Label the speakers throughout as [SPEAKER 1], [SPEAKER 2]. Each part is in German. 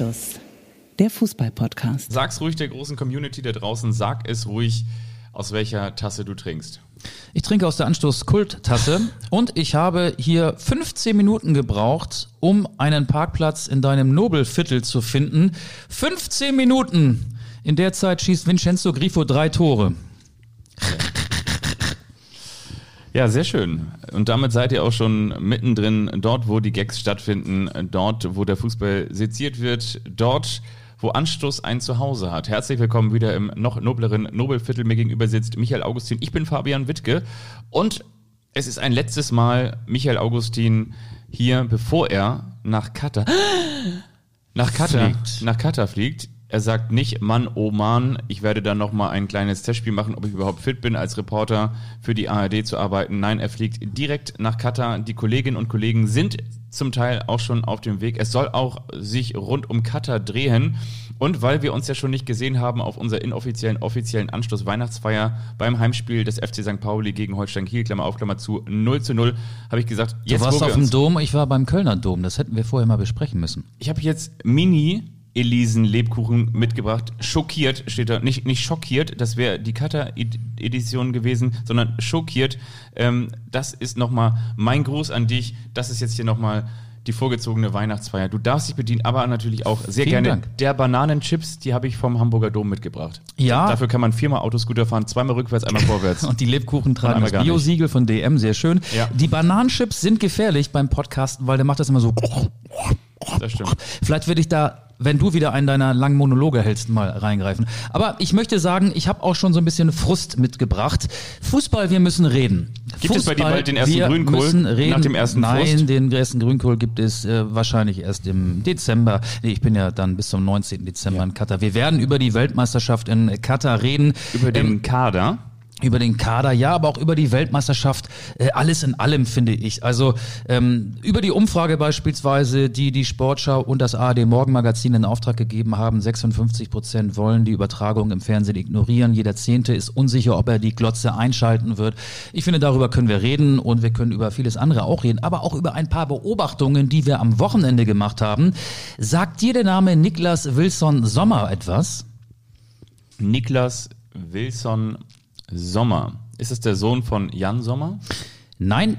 [SPEAKER 1] Anstoß, der Fußball-Podcast.
[SPEAKER 2] Sag's ruhig der großen Community da draußen, sag es ruhig, aus welcher Tasse du trinkst.
[SPEAKER 3] Ich trinke aus der Anstoß Kult-Tasse und ich habe hier 15 Minuten gebraucht, um einen Parkplatz in deinem Nobelviertel zu finden. 15 Minuten! In der Zeit schießt Vincenzo Grifo drei Tore.
[SPEAKER 2] Ja, sehr schön. Und damit seid ihr auch schon mittendrin, dort, wo die Gags stattfinden, dort, wo der Fußball seziert wird, dort, wo Anstoß ein Zuhause hat. Herzlich willkommen wieder im noch nobleren Nobelviertel. Mir gegenüber sitzt Michael Augustin. Ich bin Fabian Wittke. Und es ist ein letztes Mal Michael Augustin hier, bevor er nach Katar, nach Katar, nach Katar fliegt. Er sagt nicht, Mann, oh Mann, ich werde dann nochmal ein kleines Testspiel machen, ob ich überhaupt fit bin, als Reporter für die ARD zu arbeiten. Nein, er fliegt direkt nach Katar. Die Kolleginnen und Kollegen sind zum Teil auch schon auf dem Weg. Es soll auch sich rund um Katar drehen. Und weil wir uns ja schon nicht gesehen haben auf unserer inoffiziellen, offiziellen Anschluss Weihnachtsfeier beim Heimspiel des FC St. Pauli gegen Holstein Kiel, Klammer auf, Klammer zu, 0 zu 0, habe ich gesagt, jetzt
[SPEAKER 3] du warst auf dem Dom, ich war beim Kölner Dom. Das hätten wir vorher mal besprechen müssen.
[SPEAKER 2] Ich habe jetzt Mini Elisen Lebkuchen mitgebracht. Schockiert steht da, nicht, nicht schockiert, das wäre die Cutter-Edition gewesen, sondern schockiert. Ähm, das ist nochmal mein Gruß an dich. Das ist jetzt hier nochmal die vorgezogene Weihnachtsfeier. Du darfst dich bedienen, aber natürlich auch sehr
[SPEAKER 3] Vielen
[SPEAKER 2] gerne
[SPEAKER 3] Dank.
[SPEAKER 2] der Bananenchips, die habe ich vom Hamburger Dom mitgebracht.
[SPEAKER 3] Ja.
[SPEAKER 2] Dafür kann man viermal Autoscooter fahren, zweimal rückwärts, einmal vorwärts.
[SPEAKER 3] Und die Lebkuchen tragen das. Bio-Siegel von DM, sehr schön.
[SPEAKER 2] Ja.
[SPEAKER 3] Die Bananenchips sind gefährlich beim Podcasten, weil der macht das immer so.
[SPEAKER 2] Das stimmt.
[SPEAKER 3] Vielleicht würde ich da, wenn du wieder einen deiner langen Monologe hältst, mal reingreifen. Aber ich möchte sagen, ich habe auch schon so ein bisschen Frust mitgebracht. Fußball, wir müssen reden.
[SPEAKER 2] Gibt es bei dir
[SPEAKER 3] Fußball,
[SPEAKER 2] bald den ersten Grünkohl nach dem ersten
[SPEAKER 3] Nein,
[SPEAKER 2] Frust?
[SPEAKER 3] den ersten Grünkohl gibt es äh, wahrscheinlich erst im Dezember. Nee, ich bin ja dann bis zum 19. Dezember in Katar. Wir werden über die Weltmeisterschaft in Katar reden.
[SPEAKER 2] Über den
[SPEAKER 3] Ähm,
[SPEAKER 2] Kader.
[SPEAKER 3] Über den Kader, ja, aber auch über die Weltmeisterschaft, äh, alles in allem finde ich. Also ähm, über die Umfrage beispielsweise, die die Sportschau und das ARD Morgenmagazin in Auftrag gegeben haben, 56 Prozent wollen die Übertragung im Fernsehen ignorieren. Jeder Zehnte ist unsicher, ob er die Glotze einschalten wird. Ich finde, darüber können wir reden und wir können über vieles andere auch reden, aber auch über ein paar Beobachtungen, die wir am Wochenende gemacht haben. Sagt dir der Name Niklas Wilson Sommer etwas?
[SPEAKER 2] Niklas Wilson Sommer. Ist es der Sohn von Jan Sommer?
[SPEAKER 3] Nein,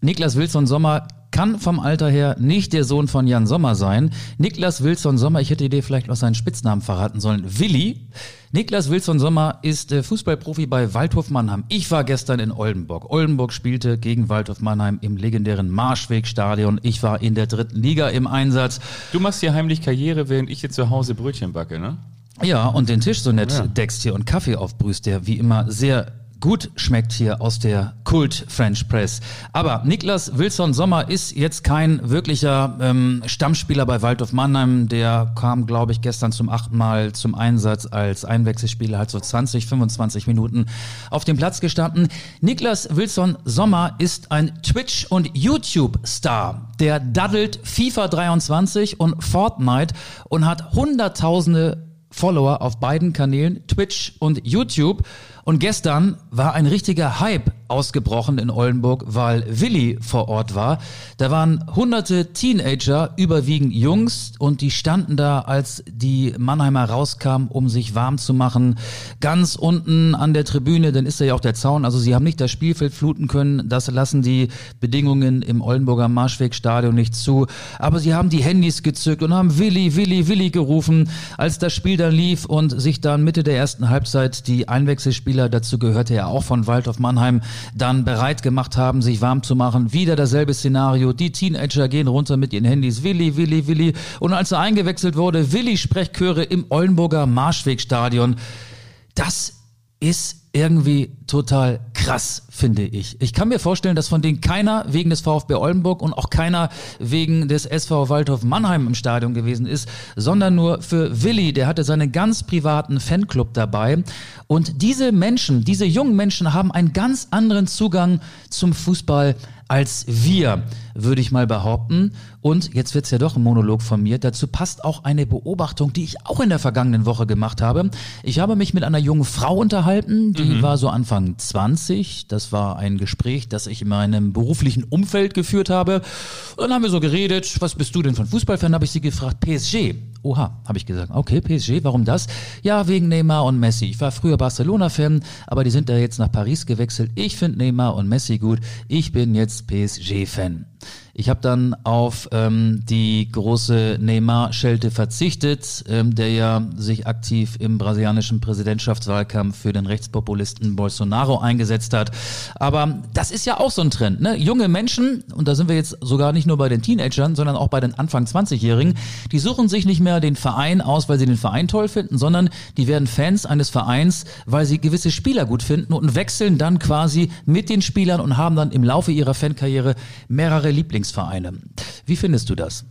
[SPEAKER 3] Niklas Wilson Sommer kann vom Alter her nicht der Sohn von Jan Sommer sein. Niklas Wilson Sommer, ich hätte dir vielleicht noch seinen Spitznamen verraten sollen, Willi. Niklas Wilson Sommer ist äh, Fußballprofi bei Waldhof Mannheim. Ich war gestern in Oldenburg. Oldenburg spielte gegen Waldhof Mannheim im legendären Marschwegstadion. Ich war in der dritten Liga im Einsatz.
[SPEAKER 2] Du machst hier heimlich Karriere, während ich hier zu Hause Brötchen backe, ne?
[SPEAKER 3] Ja, und den Tisch so nett
[SPEAKER 2] Ja.
[SPEAKER 3] deckst hier und Kaffee aufbrühst, der wie immer sehr gut schmeckt hier aus der Kult French Press. Aber Niklas Wilson Sommer ist jetzt kein wirklicher ähm, Stammspieler bei Waldorf Mannheim. Der kam, glaube ich, gestern zum achten Mal zum Einsatz als Einwechselspieler, hat so 20, 25 Minuten auf dem Platz gestanden. Niklas Wilson Sommer ist ein Twitch- und YouTube-Star. Der daddelt FIFA 23 und Fortnite und hat hunderttausende Follower auf beiden Kanälen, Twitch und YouTube. Und gestern war ein richtiger Hype ausgebrochen in Oldenburg, weil Willi vor Ort war. Da waren hunderte Teenager, überwiegend Jungs, und die standen da, als die Mannheimer rauskamen, um sich warm zu machen. Ganz unten an der Tribüne, dann ist da ja auch der Zaun. Also sie haben nicht das Spielfeld fluten können. Das lassen die Bedingungen im Oldenburger Marschwegstadion nicht zu. Aber sie haben die Handys gezückt und haben Willi, Willi, Willi gerufen, als das Spiel dann lief und sich dann Mitte der ersten Halbzeit die Einwechselspieler, dazu gehörte ja auch von Waldorf Mannheim, dann bereit gemacht haben, sich warm zu machen. Wieder dasselbe Szenario. Die Teenager gehen runter mit ihren Handys. Willi, Willi, Willi. Und als er eingewechselt wurde, Willi Sprechchöre im Oldenburger Marschwegstadion. Das ist irgendwie total krass, finde ich. Ich kann mir vorstellen, dass von denen keiner wegen des VfB Oldenburg und auch keiner wegen des SV Waldhof Mannheim im Stadion gewesen ist, sondern nur für Willi, der hatte seinen ganz privaten Fanclub dabei. Und diese Menschen, diese jungen Menschen haben einen ganz anderen Zugang zum Fußball als wir, würde ich mal behaupten. Und jetzt wird's ja doch ein Monolog von mir. Dazu passt auch eine Beobachtung, die ich auch in der vergangenen Woche gemacht habe. Ich habe mich mit einer jungen Frau unterhalten, die war so Anfang 20. Das war ein Gespräch, das ich in meinem beruflichen Umfeld geführt habe. Und dann haben wir so geredet, was bist du denn von Fußballfan? Habe ich sie gefragt, PSG Oha, habe ich gesagt. Okay, PSG, warum das? Ja, wegen Neymar und Messi. Ich war früher Barcelona-Fan, aber die sind da jetzt nach Paris gewechselt. Ich finde Neymar und Messi gut. Ich bin jetzt PSG-Fan. Ich habe dann auf ähm, die große Neymar-Schelte verzichtet, ähm, der ja sich aktiv im brasilianischen Präsidentschaftswahlkampf für den Rechtspopulisten Bolsonaro eingesetzt hat. Aber das ist ja auch so ein Trend. Ne? Junge Menschen, und da sind wir jetzt sogar nicht nur bei den Teenagern, sondern auch bei den Anfang 20-Jährigen, die suchen sich nicht mehr den Verein aus, weil sie den Verein toll finden, sondern die werden Fans eines Vereins, weil sie gewisse Spieler gut finden und wechseln dann quasi mit den Spielern und haben dann im Laufe ihrer Fankarriere mehrere Lieblingsvereine. Wie findest du das?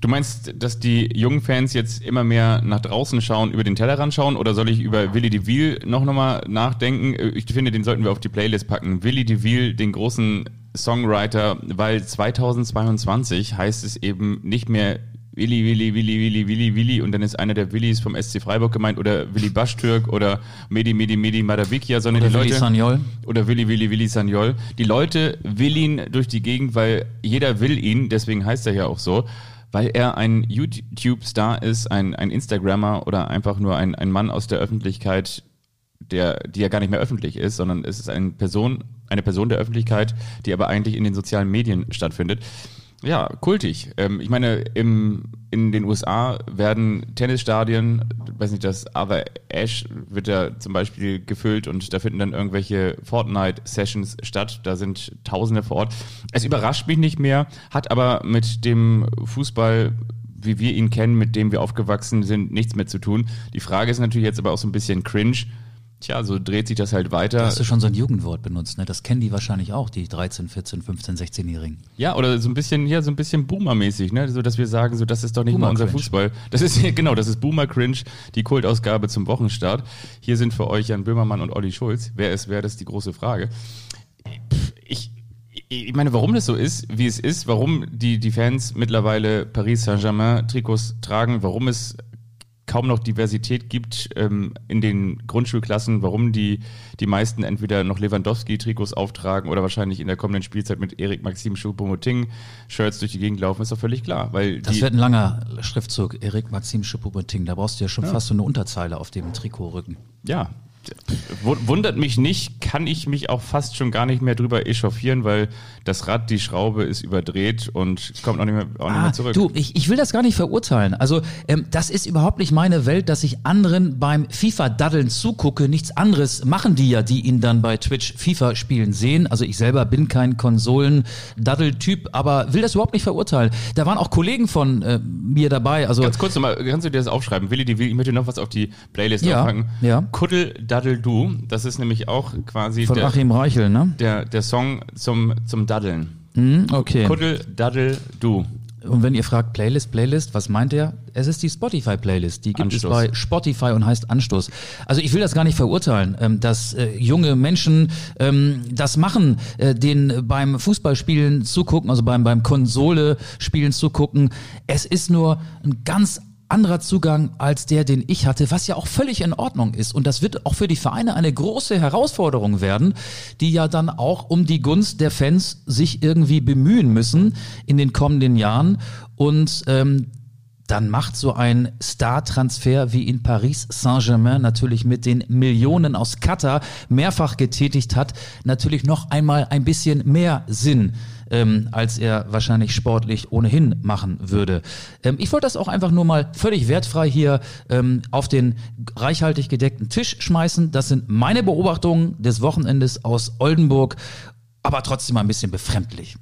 [SPEAKER 2] Du meinst, dass die jungen Fans jetzt immer mehr nach draußen schauen, über den Tellerrand schauen oder soll ich über Willy DeVille noch nochmal nachdenken? Ich finde, den sollten wir auf die Playlist packen. Willy DeVille, den großen Songwriter, weil 2022 heißt es eben nicht mehr Willi, Willi, Willi, Willi, Willi, Willi und dann ist einer der Willis vom SC Freiburg gemeint oder Willi Baschtürk oder Medi, Medi, Medi Madavikia, sondern
[SPEAKER 3] Oder
[SPEAKER 2] die
[SPEAKER 3] Willi
[SPEAKER 2] Leute
[SPEAKER 3] Sagnol.
[SPEAKER 2] oder Willi, Willi, Willi Sagnol. Die Leute will ihn durch die Gegend, weil jeder will ihn, deswegen heißt er ja auch so, weil er ein YouTube-Star ist, ein, ein Instagrammer oder einfach nur ein, ein Mann aus der Öffentlichkeit, der, die ja gar nicht mehr öffentlich ist, sondern es ist eine Person, eine Person der Öffentlichkeit, die aber eigentlich in den sozialen Medien stattfindet. Ja, kultig. Ähm, ich meine, im, in den USA werden Tennisstadien, weiß nicht, das Other Ash wird da zum Beispiel gefüllt und da finden dann irgendwelche Fortnite-Sessions statt. Da sind Tausende vor Ort. Es überrascht mich nicht mehr, hat aber mit dem Fußball wie wir ihn kennen, mit dem wir aufgewachsen sind, nichts mehr zu tun. Die Frage ist natürlich jetzt aber auch so ein bisschen cringe. Tja, so dreht sich das halt weiter.
[SPEAKER 3] Da hast du schon so ein Jugendwort benutzt, ne? Das kennen die wahrscheinlich auch, die 13, 14, 15, 16-Jährigen.
[SPEAKER 2] Ja, oder so ein bisschen, ja, so ein bisschen Boomer-mäßig, ne? So, dass wir sagen, so, das ist doch nicht mal unser. Fußball. Das ist, genau, das ist Boomer-Cringe, die Kultausgabe zum Wochenstart. Hier sind für euch Jan Böhmermann und Olli Schulz. Wer ist wer, das ist die große Frage. Pff, Ich, ich meine, warum das so ist, wie es ist, warum die, die Fans mittlerweile Paris Saint-Germain Trikots tragen, warum es kaum noch Diversität gibt ähm, in den Grundschulklassen, warum die, die meisten entweder noch Lewandowski-Trikots auftragen oder wahrscheinlich in der kommenden Spielzeit mit Erik Maxim Choupo-Moting Shirts durch die Gegend laufen, ist doch völlig klar. Weil
[SPEAKER 3] Das wird ein langer Schriftzug, Erik Maxim Schuppomoting. Da brauchst du ja schon fast so eine Unterzeile auf dem Trikotrücken.
[SPEAKER 2] ja, wundert mich nicht, kann ich mich auch fast schon gar nicht mehr drüber echauffieren, weil das Rad, die Schraube ist überdreht und kommt auch nicht mehr, auch nicht mehr zurück.
[SPEAKER 3] Ah, Du, ich, ich will das gar nicht verurteilen. Also ähm, das ist überhaupt nicht meine Welt, dass ich anderen beim FIFA-Daddeln zugucke. Nichts anderes machen die ja, die ihn dann bei Twitch FIFA spielen sehen. Also ich selber bin kein Konsolen-Daddel-Typ, aber will das überhaupt nicht verurteilen. Da waren auch Kollegen von äh, mir dabei. Also
[SPEAKER 2] Ganz kurz nochmal, kannst du dir das aufschreiben? Willi, die ich möchte noch was auf die Playlist
[SPEAKER 3] Ja,
[SPEAKER 2] aufpacken.
[SPEAKER 3] ja.
[SPEAKER 2] Kuddel, Daddel, Du. Das ist nämlich auch quasi
[SPEAKER 3] von
[SPEAKER 2] der,
[SPEAKER 3] Achim Reichel, ne?
[SPEAKER 2] der, der Song zum, zum Daddeln.
[SPEAKER 3] Hm, okay.
[SPEAKER 2] Kuddel, Daddel, Du.
[SPEAKER 3] Und wenn ihr fragt, Playlist, Playlist, was meint er? Es ist die Spotify-Playlist. Die gibt es
[SPEAKER 2] Anstoß.
[SPEAKER 3] bei Spotify und heißt Anstoß. Also ich will das gar nicht verurteilen, ähm, dass äh, junge Menschen ähm, das machen, äh, den beim Fußballspielen zugucken, also beim, beim Konsole-Spielen zugucken. Es ist nur ein ganz anderer Zugang als der, den ich hatte, was ja auch völlig in Ordnung ist. Und das wird auch für die Vereine eine große Herausforderung werden, die ja dann auch um die Gunst der Fans sich irgendwie bemühen müssen in den kommenden Jahren. Und ähm, dann macht so ein Star-Transfer wie in Paris Saint-Germain natürlich mit den Millionen aus Katar mehrfach getätigt hat, natürlich noch einmal ein bisschen mehr Sinn. Ähm, als er wahrscheinlich sportlich ohnehin machen würde. Ähm, ich wollte das auch einfach nur mal völlig wertfrei hier ähm, auf den reichhaltig gedeckten Tisch schmeißen. Das sind meine Beobachtungen des Wochenendes aus Oldenburg, aber trotzdem ein bisschen befremdlich.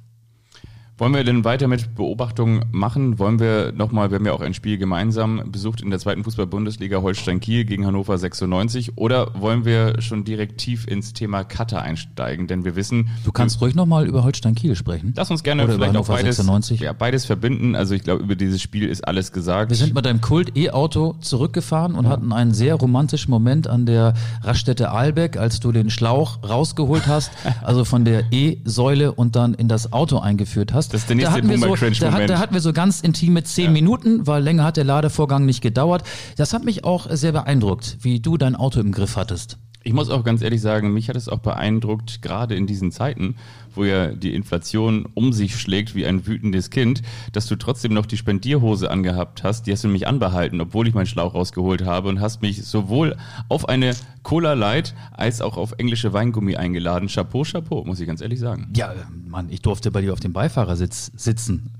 [SPEAKER 2] Wollen wir denn weiter mit Beobachtungen machen? Wollen wir nochmal, wir haben ja auch ein Spiel gemeinsam besucht in der zweiten Fußball-Bundesliga Holstein-Kiel gegen Hannover 96 oder wollen wir schon direkt tief ins Thema Cutter einsteigen? Denn wir wissen,
[SPEAKER 3] Du kannst ruhig nochmal über Holstein Kiel sprechen.
[SPEAKER 2] lass uns gerne
[SPEAKER 3] Oder über
[SPEAKER 2] vielleicht auch
[SPEAKER 3] Hannover
[SPEAKER 2] beides,
[SPEAKER 3] 96.
[SPEAKER 2] ja, beides verbinden. Also ich glaube, über dieses Spiel ist alles gesagt.
[SPEAKER 3] Wir sind mit einem Kult-E-Auto zurückgefahren und hatten einen sehr romantischen Moment an der Raststätte Aalbeck, als du den Schlauch rausgeholt hast, also von der E-Säule und dann in das Auto eingeführt hast.
[SPEAKER 2] Das ist der nächste
[SPEAKER 3] da hatten wir so, da,
[SPEAKER 2] Boomer-Cringe-Moment.
[SPEAKER 3] hat, da hatten wir so ganz intime zehn Minuten, weil länger hat der Ladevorgang nicht gedauert. Das hat mich auch sehr beeindruckt, wie du dein Auto im Griff hattest.
[SPEAKER 2] Ich muss auch ganz ehrlich sagen, mich hat es auch beeindruckt, gerade in diesen Zeiten, wo ja die Inflation um sich schlägt wie ein wütendes Kind, dass du trotzdem noch die Spendierhose angehabt hast. Die hast du mich anbehalten, obwohl ich meinen Schlauch rausgeholt habe und hast mich sowohl auf eine Cola Light als auch auf englische Weingummi eingeladen. Chapeau, Chapeau, muss ich ganz ehrlich sagen.
[SPEAKER 3] Ja, Mann, ich durfte bei dir auf dem Beifahrersitz sitzen.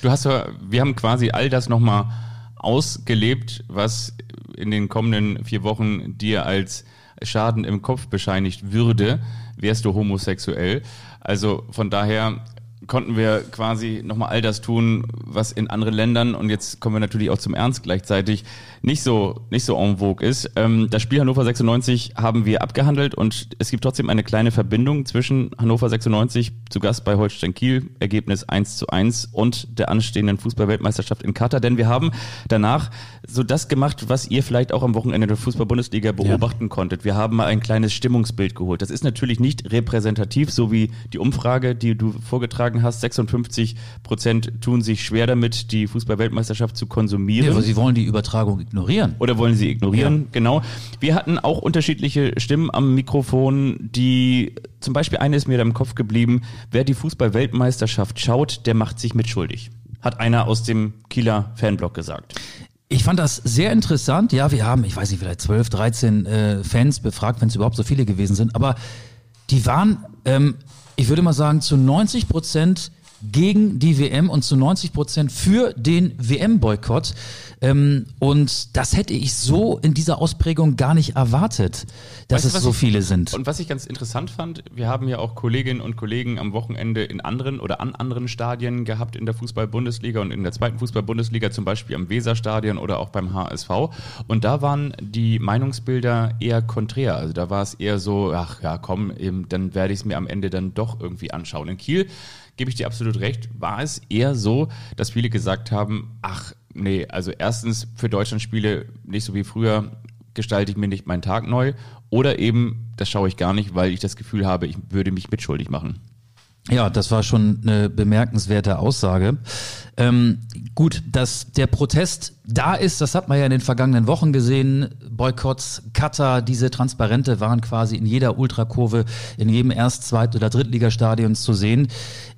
[SPEAKER 2] Du hast ja, wir haben quasi all das nochmal ausgelebt, was in den kommenden vier Wochen dir als Schaden im Kopf bescheinigt würde, wärst du homosexuell. Also von daher konnten wir quasi nochmal all das tun, was in anderen Ländern, und jetzt kommen wir natürlich auch zum Ernst gleichzeitig, nicht so, nicht so en vogue ist. Ähm, das Spiel Hannover 96 haben wir abgehandelt und es gibt trotzdem eine kleine Verbindung zwischen Hannover 96 zu Gast bei Holstein Kiel, Ergebnis 1 zu 1 und der anstehenden Fußballweltmeisterschaft in Katar, denn wir haben danach so das gemacht, was ihr vielleicht auch am Wochenende der Fußball-Bundesliga beobachten ja. konntet. Wir haben mal ein kleines Stimmungsbild geholt. Das ist natürlich nicht repräsentativ, so wie die Umfrage, die du vorgetragen hast. 56 Prozent tun sich schwer damit, die Fußball-Weltmeisterschaft zu konsumieren. Ja,
[SPEAKER 3] aber sie wollen die Übertragung ignorieren.
[SPEAKER 2] Oder wollen sie ignorieren, ja. genau. Wir hatten auch unterschiedliche Stimmen am Mikrofon, die zum Beispiel eine ist mir da im Kopf geblieben, wer die Fußball-Weltmeisterschaft schaut, der macht sich mitschuldig. Hat einer aus dem Kieler Fanblog gesagt.
[SPEAKER 3] Ich fand das sehr interessant. Ja, wir haben, ich weiß nicht, vielleicht 12, 13 äh, Fans befragt, wenn es überhaupt so viele gewesen sind. Aber die waren, ähm, ich würde mal sagen, zu 90 Prozent gegen die WM und zu 90 Prozent für den WM-Boykott. Ähm, und das hätte ich so in dieser Ausprägung gar nicht erwartet, dass weißt es so
[SPEAKER 2] ich,
[SPEAKER 3] viele sind.
[SPEAKER 2] Und was ich ganz interessant fand, wir haben ja auch Kolleginnen und Kollegen am Wochenende in anderen oder an anderen Stadien gehabt in der Fußball-Bundesliga und in der zweiten Fußball-Bundesliga, zum Beispiel am Weserstadion oder auch beim HSV. Und da waren die Meinungsbilder eher konträr. Also da war es eher so, ach ja, komm, eben, dann werde ich es mir am Ende dann doch irgendwie anschauen. In Kiel gebe ich dir absolut recht, war es eher so, dass viele gesagt haben, ach nee, also erstens für Deutschlandspiele nicht so wie früher gestalte ich mir nicht meinen Tag neu oder eben, das schaue ich gar nicht, weil ich das Gefühl habe, ich würde mich mitschuldig machen.
[SPEAKER 3] Ja, das war schon eine bemerkenswerte Aussage. Ähm, gut, dass der Protest da ist, das hat man ja in den vergangenen Wochen gesehen. Boykotts, Cutter, diese Transparente waren quasi in jeder Ultrakurve, in jedem Erst-, Zweit- oder Drittligastadion zu sehen.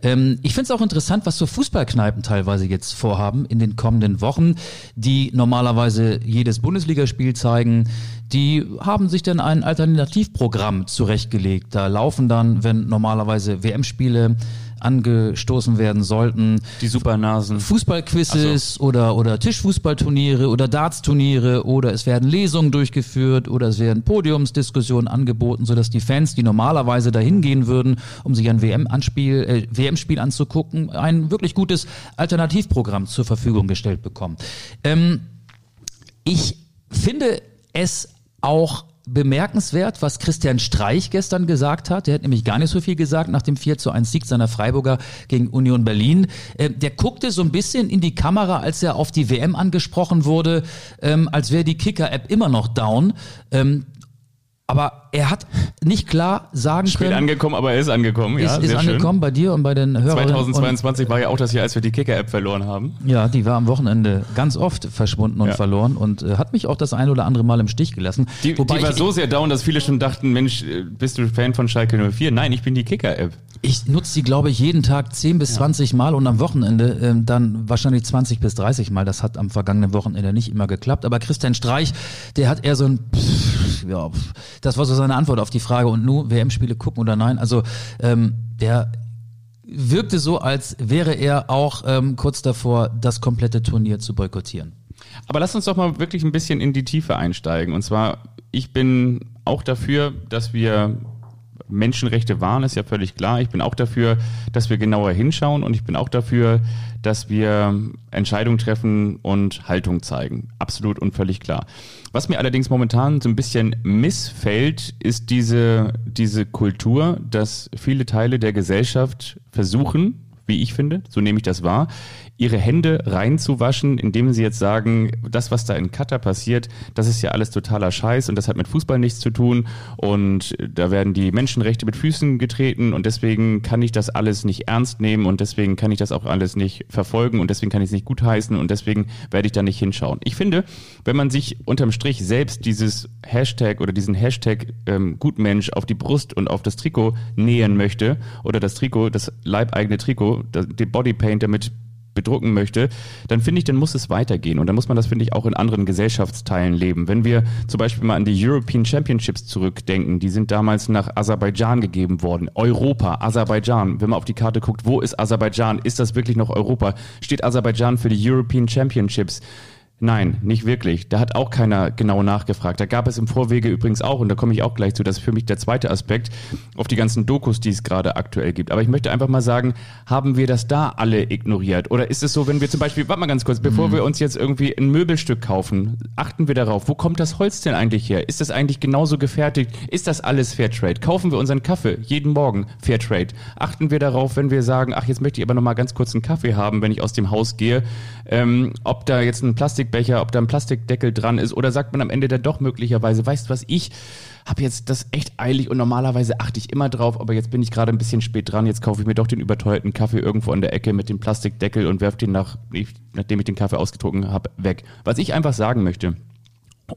[SPEAKER 3] Ähm, ich finde es auch interessant, was so Fußballkneipen teilweise jetzt vorhaben in den kommenden Wochen, die normalerweise jedes Bundesligaspiel zeigen die haben sich dann ein Alternativprogramm zurechtgelegt. Da laufen dann, wenn normalerweise WM-Spiele angestoßen werden sollten.
[SPEAKER 2] Die Supernasen.
[SPEAKER 3] Fußballquizzes so. oder, oder Tischfußballturniere oder Dartsturniere oder es werden Lesungen durchgeführt oder es werden Podiumsdiskussionen angeboten, sodass die Fans, die normalerweise dahin gehen würden, um sich ein WM-Spiel äh, WM anzugucken, ein wirklich gutes Alternativprogramm zur Verfügung gestellt bekommen. Ähm, ich finde es auch bemerkenswert, was Christian Streich gestern gesagt hat. Der hat nämlich gar nicht so viel gesagt nach dem 4 zu 1 Sieg seiner Freiburger gegen Union Berlin. Äh, der guckte so ein bisschen in die Kamera, als er auf die WM angesprochen wurde, ähm, als wäre die Kicker-App immer noch down. Ähm, aber er hat nicht klar sagen
[SPEAKER 2] Spät
[SPEAKER 3] können.
[SPEAKER 2] angekommen, aber er ist angekommen.
[SPEAKER 3] Ist, ja, ist angekommen schön. bei dir und bei den Hörern.
[SPEAKER 2] 2022 war ja auch das Jahr, als wir die Kicker-App verloren haben.
[SPEAKER 3] Ja, die war am Wochenende ganz oft verschwunden und ja. verloren und äh, hat mich auch das ein oder andere Mal im Stich gelassen.
[SPEAKER 2] Die, Wobei die war ich, so sehr down, dass viele schon dachten, Mensch, äh, bist du Fan von Schalke 04? Nein, ich bin die Kicker-App.
[SPEAKER 3] Ich nutze die, glaube ich, jeden Tag 10 bis ja. 20 Mal und am Wochenende äh, dann wahrscheinlich 20 bis 30 Mal. Das hat am vergangenen Wochenende nicht immer geklappt. Aber Christian Streich, der hat eher so ein, pff, ja, pff, das war so seine Antwort auf die Frage. Und nur WM-Spiele gucken oder nein? Also ähm, der wirkte so, als wäre er auch ähm, kurz davor, das komplette Turnier zu boykottieren.
[SPEAKER 2] Aber lass uns doch mal wirklich ein bisschen in die Tiefe einsteigen. Und zwar, ich bin auch dafür, dass wir Menschenrechte wahren, ist ja völlig klar. Ich bin auch dafür, dass wir genauer hinschauen und ich bin auch dafür, dass wir Entscheidungen treffen und Haltung zeigen. Absolut und völlig klar. Was mir allerdings momentan so ein bisschen missfällt, ist diese, diese Kultur, dass viele Teile der Gesellschaft versuchen, wie ich finde, so nehme ich das wahr, ihre Hände reinzuwaschen, indem sie jetzt sagen, das, was da in Katar passiert, das ist ja alles totaler Scheiß und das hat mit Fußball nichts zu tun und da werden die Menschenrechte mit Füßen getreten und deswegen kann ich das alles nicht ernst nehmen und deswegen kann ich das auch alles nicht verfolgen und deswegen kann ich es nicht gutheißen und deswegen werde ich da nicht hinschauen. Ich finde, wenn man sich unterm Strich selbst dieses Hashtag oder diesen Hashtag ähm, Gutmensch auf die Brust und auf das Trikot nähen möchte oder das Trikot, das leibeigene Trikot, das, den Bodypaint damit bedrucken möchte, dann finde ich, dann muss es weitergehen. Und dann muss man das, finde ich, auch in anderen Gesellschaftsteilen leben. Wenn wir zum Beispiel mal an die European Championships zurückdenken, die sind damals nach Aserbaidschan gegeben worden. Europa, Aserbaidschan. Wenn man auf die Karte guckt, wo ist Aserbaidschan? Ist das wirklich noch Europa? Steht Aserbaidschan für die European Championships? Nein, nicht wirklich. Da hat auch keiner genau nachgefragt. Da gab es im Vorwege übrigens auch, und da komme ich auch gleich zu, das ist für mich der zweite Aspekt auf die ganzen Dokus, die es gerade aktuell gibt. Aber ich möchte einfach mal sagen, haben wir das da alle ignoriert? Oder ist es so, wenn wir zum Beispiel, warte mal ganz kurz, bevor mhm. wir uns jetzt irgendwie ein Möbelstück kaufen, achten wir darauf, wo kommt das Holz denn eigentlich her? Ist das eigentlich genauso gefertigt? Ist das alles Fairtrade? Kaufen wir unseren Kaffee jeden Morgen Fairtrade? Achten wir darauf, wenn wir sagen, ach, jetzt möchte ich aber noch mal ganz kurz einen Kaffee haben, wenn ich aus dem Haus gehe, ähm, ob da jetzt ein Plastik Plastikbecher, ob da ein Plastikdeckel dran ist oder sagt man am Ende dann doch möglicherweise, weißt du was, ich habe jetzt das echt eilig und normalerweise achte ich immer drauf, aber jetzt bin ich gerade ein bisschen spät dran, jetzt kaufe ich mir doch den überteuerten Kaffee irgendwo an der Ecke mit dem Plastikdeckel und werfe den nach, nachdem ich den Kaffee ausgetrunken habe, weg. Was ich einfach sagen möchte,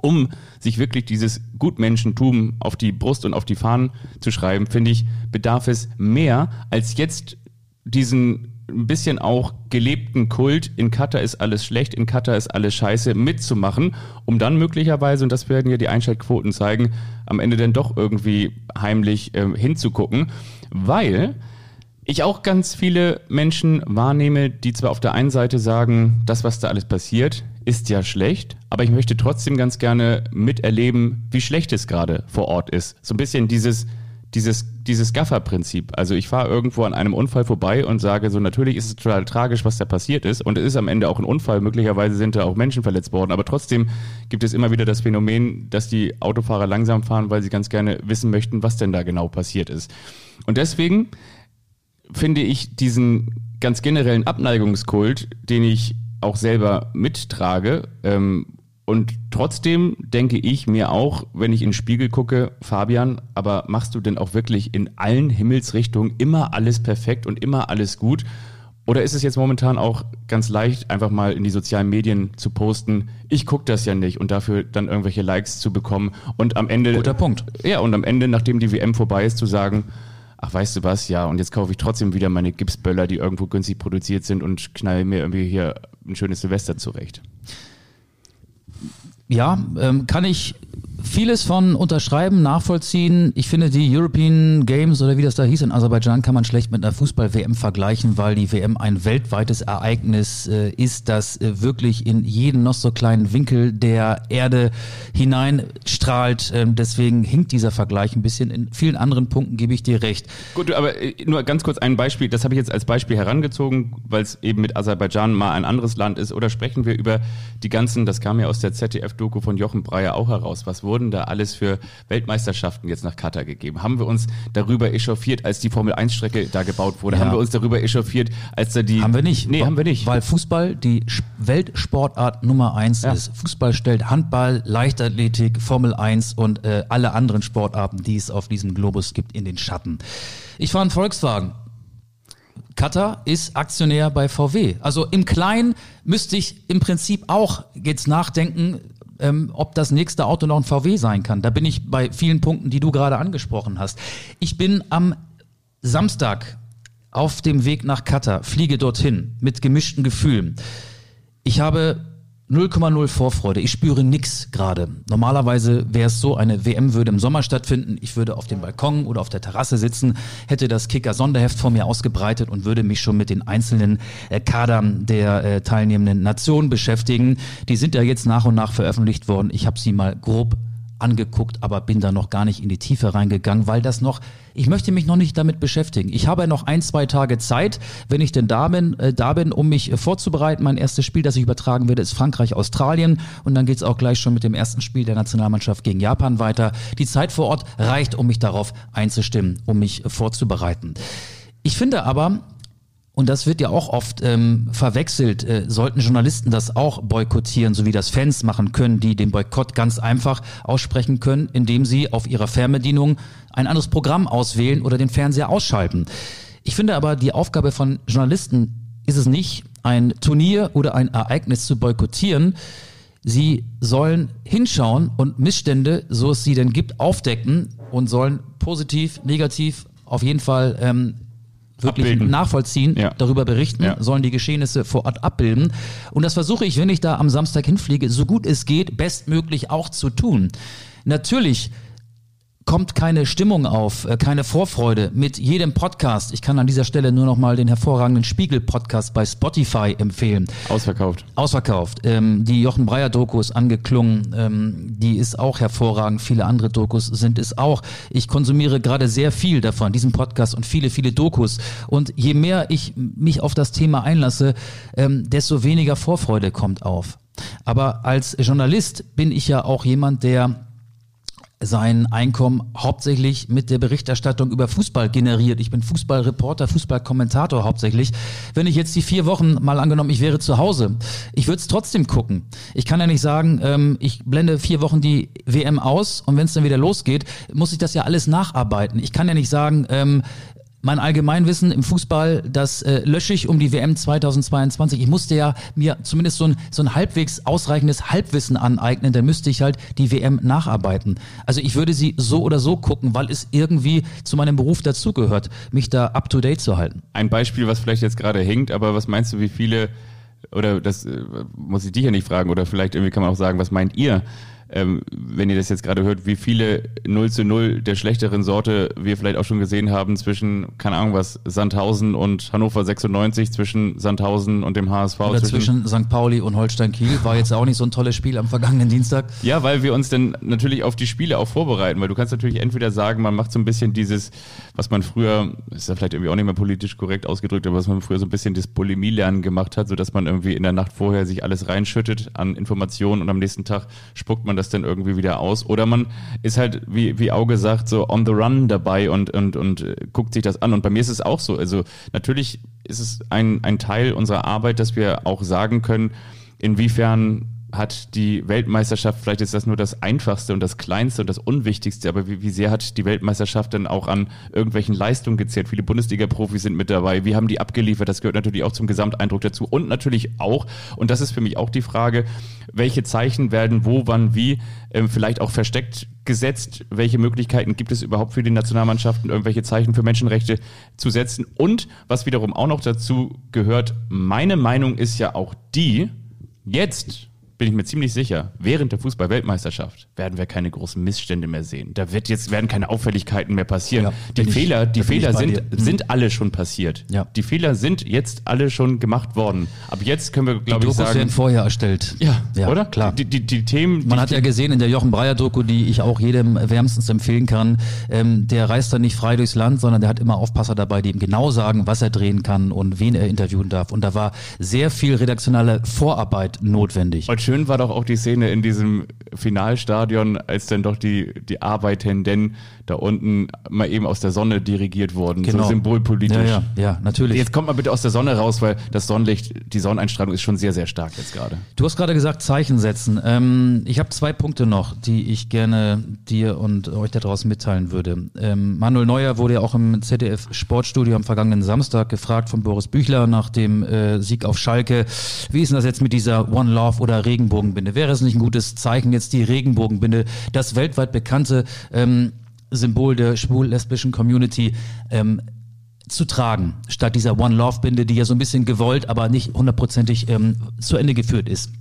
[SPEAKER 2] um sich wirklich dieses Gutmenschentum auf die Brust und auf die Fahnen zu schreiben, finde ich, bedarf es mehr als jetzt diesen ein bisschen auch gelebten Kult, in Katar ist alles schlecht, in Katar ist alles scheiße, mitzumachen, um dann möglicherweise, und das werden ja die Einschaltquoten zeigen, am Ende dann doch irgendwie heimlich äh, hinzugucken, weil ich auch ganz viele Menschen wahrnehme, die zwar auf der einen Seite sagen, das, was da alles passiert, ist ja schlecht, aber ich möchte trotzdem ganz gerne miterleben, wie schlecht es gerade vor Ort ist. So ein bisschen dieses, dieses, dieses Gaffer-Prinzip. Also ich fahre irgendwo an einem Unfall vorbei und sage so, natürlich ist es total tragisch, was da passiert ist. Und es ist am Ende auch ein Unfall. Möglicherweise sind da auch Menschen verletzt worden. Aber trotzdem gibt es immer wieder das Phänomen, dass die Autofahrer langsam fahren, weil sie ganz gerne wissen möchten, was denn da genau passiert ist. Und deswegen finde ich diesen ganz generellen Abneigungskult, den ich auch selber mittrage, ähm, und trotzdem denke ich mir auch, wenn ich in den Spiegel gucke, Fabian, aber machst du denn auch wirklich in allen Himmelsrichtungen immer alles perfekt und immer alles gut? Oder ist es jetzt momentan auch ganz leicht, einfach mal in die sozialen Medien zu posten, ich gucke das ja nicht und dafür dann irgendwelche Likes zu bekommen und am Ende.
[SPEAKER 3] Guter Punkt.
[SPEAKER 2] Ja, und am Ende, nachdem die WM vorbei ist, zu sagen, ach weißt du was, ja, und jetzt kaufe ich trotzdem wieder meine Gipsböller, die irgendwo günstig produziert sind und knall mir irgendwie hier ein schönes Silvester zurecht
[SPEAKER 3] ja, ähm, kann ich vieles von unterschreiben, nachvollziehen. Ich finde, die European Games oder wie das da hieß in Aserbaidschan kann man schlecht mit einer Fußball-WM vergleichen, weil die WM ein weltweites Ereignis äh, ist, das äh, wirklich in jeden noch so kleinen Winkel der Erde hineinstrahlt. Ähm, deswegen hinkt dieser Vergleich ein bisschen. In vielen anderen Punkten gebe ich dir recht.
[SPEAKER 2] Gut, aber äh, nur ganz kurz ein Beispiel. Das habe ich jetzt als Beispiel herangezogen, weil es eben mit Aserbaidschan mal ein anderes Land ist. Oder sprechen wir über die ganzen, das kam ja aus der ZDF-Doku von Jochen Breyer auch heraus, was wurden da alles für Weltmeisterschaften jetzt nach Katar gegeben? Haben wir uns darüber echauffiert, als die Formel-1-Strecke da gebaut wurde? Ja. Haben wir uns darüber echauffiert, als da die...
[SPEAKER 3] Haben wir nicht.
[SPEAKER 2] Nee, haben wir nicht.
[SPEAKER 3] Weil Fußball die Weltsportart Nummer eins ja. ist. Fußball stellt Handball, Leichtathletik, Formel 1 und äh, alle anderen Sportarten, die es auf diesem Globus gibt, in den Schatten. Ich fahre einen Volkswagen. Qatar ist Aktionär bei VW. Also im Kleinen müsste ich im Prinzip auch jetzt nachdenken, ähm, ob das nächste Auto noch ein VW sein kann. Da bin ich bei vielen Punkten, die du gerade angesprochen hast. Ich bin am Samstag auf dem Weg nach Katar, fliege dorthin mit gemischten Gefühlen. Ich habe 0,0 Vorfreude. Ich spüre nix gerade. Normalerweise wäre es so, eine WM würde im Sommer stattfinden. Ich würde auf dem Balkon oder auf der Terrasse sitzen, hätte das Kicker-Sonderheft vor mir ausgebreitet und würde mich schon mit den einzelnen äh, Kadern der äh, teilnehmenden Nationen beschäftigen. Die sind ja jetzt nach und nach veröffentlicht worden. Ich habe sie mal grob angeguckt, aber bin da noch gar nicht in die Tiefe reingegangen, weil das noch, ich möchte mich noch nicht damit beschäftigen. Ich habe noch ein, zwei Tage Zeit, wenn ich denn da bin, äh, da bin, um mich äh, vorzubereiten. Mein erstes Spiel, das ich übertragen werde, ist Frankreich-Australien und dann geht's auch gleich schon mit dem ersten Spiel der Nationalmannschaft gegen Japan weiter. Die Zeit vor Ort reicht, um mich darauf einzustimmen, um mich äh, vorzubereiten. Ich finde aber, und das wird ja auch oft ähm, verwechselt, äh, sollten Journalisten das auch boykottieren, so wie das Fans machen können, die den Boykott ganz einfach aussprechen können, indem sie auf ihrer Fernbedienung ein anderes Programm auswählen oder den Fernseher ausschalten. Ich finde aber, die Aufgabe von Journalisten ist es nicht, ein Turnier oder ein Ereignis zu boykottieren. Sie sollen hinschauen und Missstände, so es sie denn gibt, aufdecken und sollen positiv, negativ auf jeden Fall ähm, wirklich
[SPEAKER 2] Abbilden.
[SPEAKER 3] nachvollziehen,
[SPEAKER 2] Ja.
[SPEAKER 3] darüber berichten,
[SPEAKER 2] Ja.
[SPEAKER 3] sollen die Geschehnisse vor Ort abbilden. Und das versuche ich, wenn ich da am Samstag hinfliege, so gut es geht, bestmöglich auch zu tun. Natürlich kommt keine Stimmung auf, äh, keine Vorfreude mit jedem Podcast. Ich kann an dieser Stelle nur noch mal den hervorragenden Spiegel-Podcast bei Spotify empfehlen.
[SPEAKER 2] Ausverkauft.
[SPEAKER 3] Ausverkauft. Ähm, die Jochen Breyer Doku ist angeklungen. Ähm, die ist auch hervorragend. Viele andere Dokus sind es auch. Ich konsumiere gerade sehr viel davon, diesen Podcast und viele, viele Dokus. Und je mehr ich mich auf das Thema einlasse, ähm, desto weniger Vorfreude kommt auf. Aber als Journalist bin ich ja auch jemand, der sein Einkommen hauptsächlich mit der Berichterstattung über Fußball generiert. Ich bin Fußballreporter, Fußballkommentator hauptsächlich. Wenn ich jetzt die vier Wochen mal angenommen, ich wäre zu Hause, ich würde es trotzdem gucken. Ich kann ja nicht sagen, ähm, ich blende vier Wochen die WM aus und wenn es dann wieder losgeht, muss ich das ja alles nacharbeiten. Ich kann ja nicht sagen, ähm, mein Allgemeinwissen im Fußball, das äh, lösche ich um die WM 2022. Ich musste ja mir zumindest so ein, so ein halbwegs ausreichendes Halbwissen aneignen, dann müsste ich halt die WM nacharbeiten. Also ich würde sie so oder so gucken, weil es irgendwie zu meinem Beruf dazugehört, mich da up to date zu halten.
[SPEAKER 2] Ein Beispiel, was vielleicht jetzt gerade hinkt, aber was meinst du, wie viele, oder das äh, muss ich dich ja nicht fragen, oder vielleicht irgendwie kann man auch sagen, was meint ihr, ähm, wenn ihr das jetzt gerade hört, wie viele 0 zu 0 der schlechteren Sorte wir vielleicht auch schon gesehen haben zwischen, keine Ahnung was, Sandhausen und Hannover 96, zwischen Sandhausen und dem HSV.
[SPEAKER 3] Oder zwischen St. Pauli und Holstein Kiel war jetzt auch nicht so ein tolles Spiel am vergangenen Dienstag.
[SPEAKER 2] Ja, weil wir uns dann natürlich auf die Spiele auch vorbereiten, weil du kannst natürlich entweder sagen, man macht so ein bisschen dieses, was man früher, ist ja vielleicht irgendwie auch nicht mehr politisch korrekt ausgedrückt, aber was man früher so ein bisschen das Bulimie-Lernen gemacht hat, so dass man irgendwie in der Nacht vorher sich alles reinschüttet an Informationen und am nächsten Tag spuckt man das dann irgendwie wieder aus. Oder man ist halt, wie, wie Auge sagt, so on the run dabei und, und, und äh, guckt sich das an. Und bei mir ist es auch so. Also natürlich ist es ein, ein Teil unserer Arbeit, dass wir auch sagen können, inwiefern hat die Weltmeisterschaft, vielleicht ist das nur das Einfachste und das Kleinste und das Unwichtigste, aber wie, wie sehr hat die Weltmeisterschaft denn auch an irgendwelchen Leistungen gezählt? Viele Bundesliga-Profis sind mit dabei. Wie haben die abgeliefert? Das gehört natürlich auch zum Gesamteindruck dazu. Und natürlich auch, und das ist für mich auch die Frage, welche Zeichen werden wo, wann, wie ähm, vielleicht auch versteckt gesetzt? Welche Möglichkeiten gibt es überhaupt für die Nationalmannschaften, irgendwelche Zeichen für Menschenrechte zu setzen? Und was wiederum auch noch dazu gehört, meine Meinung ist ja auch die, jetzt bin ich mir ziemlich sicher, während der Fußball-Weltmeisterschaft werden wir keine großen Missstände mehr sehen. Da wird jetzt werden keine Auffälligkeiten mehr passieren.
[SPEAKER 3] Ja,
[SPEAKER 2] die
[SPEAKER 3] ich-
[SPEAKER 2] Fehler, die Fehler sind.
[SPEAKER 3] Mhm.
[SPEAKER 2] sind alle schon passiert.
[SPEAKER 3] Ja.
[SPEAKER 2] Die Fehler sind jetzt alle schon gemacht worden. Ab jetzt können wir,
[SPEAKER 3] Die
[SPEAKER 2] glaube ich, sagen,
[SPEAKER 3] werden vorher erstellt.
[SPEAKER 2] ja,
[SPEAKER 3] ja
[SPEAKER 2] oder?
[SPEAKER 3] Klar.
[SPEAKER 2] Die, die, die Themen,
[SPEAKER 3] Man
[SPEAKER 2] die,
[SPEAKER 3] hat ja gesehen in der Jochen Breyer Doku, die ich auch jedem wärmstens empfehlen kann, ähm, der reist dann nicht frei durchs Land, sondern der hat immer Aufpasser dabei, die ihm genau sagen, was er drehen kann und wen er interviewen darf. Und da war sehr viel redaktionelle Vorarbeit notwendig.
[SPEAKER 2] Und schön war doch auch die Szene in diesem Finalstadion, als dann doch die, die Arbeitenden da unten mal eben aus der Sonne dirigiert wurden. So symbolpolitisch.
[SPEAKER 3] Genau. Ja, ja, ja, natürlich.
[SPEAKER 2] Jetzt kommt mal bitte aus der Sonne raus, weil das Sonnenlicht, die Sonneneinstrahlung ist schon sehr, sehr stark jetzt gerade.
[SPEAKER 3] Du hast gerade gesagt, Zeichen setzen. Ähm, ich habe zwei Punkte noch, die ich gerne dir und euch da draußen mitteilen würde. Ähm, Manuel Neuer wurde ja auch im ZDF Sportstudio am vergangenen Samstag gefragt von Boris Büchler nach dem äh, Sieg auf Schalke. Wie ist denn das jetzt mit dieser One Love oder Regenbogenbinde? Wäre es nicht ein gutes Zeichen, jetzt die Regenbogenbinde, das weltweit bekannte ähm, Symbol der schwul-lesbischen Community, ähm, zu tragen, statt dieser One Love Binde, die ja so ein bisschen gewollt, aber nicht hundertprozentig ähm, zu Ende geführt ist.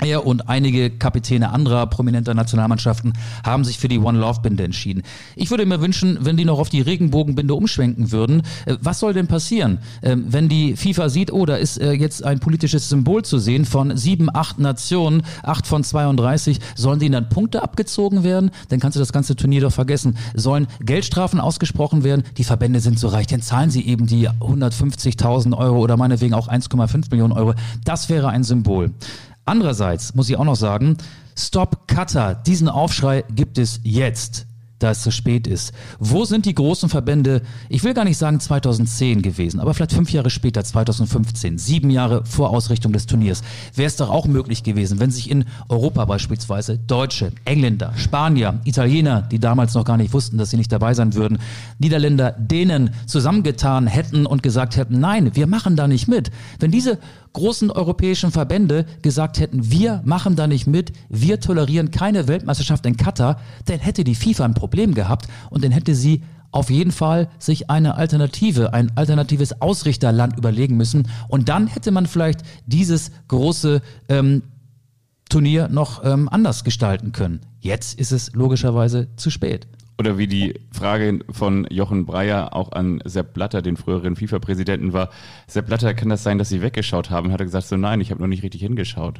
[SPEAKER 3] Er und einige Kapitäne anderer prominenter Nationalmannschaften haben sich für die One Love Binde entschieden. Ich würde mir wünschen, wenn die noch auf die Regenbogenbinde umschwenken würden. Äh, Was soll denn passieren, ähm, wenn die FIFA sieht, oh, da ist äh, jetzt ein politisches Symbol zu sehen von sieben, acht Nationen, acht von 32, sollen denen dann Punkte abgezogen werden? Dann kannst du das ganze Turnier doch vergessen. Sollen Geldstrafen ausgesprochen werden? Die Verbände sind so reich, dann zahlen sie eben die 150.000 Euro oder meinetwegen auch 1,5 Millionen Euro. Das wäre ein Symbol. Andererseits muss ich auch noch sagen, Stop Qatar, diesen Aufschrei gibt es jetzt. da es zu spät ist. Wo sind die großen Verbände? Ich will gar nicht sagen 2010 gewesen, aber vielleicht fünf Jahre später, 2015, sieben Jahre vor Ausrichtung des Turniers, wäre es doch auch möglich gewesen, wenn sich in Europa beispielsweise Deutsche, Engländer, Spanier, Italiener, die damals noch gar nicht wussten, dass sie nicht dabei sein würden, Niederländer, denen zusammengetan hätten und gesagt hätten, nein, wir machen da nicht mit. Wenn diese großen europäischen Verbände gesagt hätten, wir machen da nicht mit, wir tolerieren keine Weltmeisterschaft in Katar, dann hätte die FIFA ein Problem gehabt und dann hätte sie auf jeden Fall sich eine Alternative, ein alternatives Ausrichterland überlegen müssen. Und dann hätte man vielleicht dieses große ähm, Turnier noch ähm, anders gestalten können. Jetzt ist es logischerweise zu spät.
[SPEAKER 2] Oder wie die Frage von Jochen Breyer auch an Sepp Blatter, den früheren FIFA-Präsidenten, war, Sepp Blatter, kann das sein, dass Sie weggeschaut haben? Hat er gesagt, so nein, ich habe noch nicht richtig hingeschaut.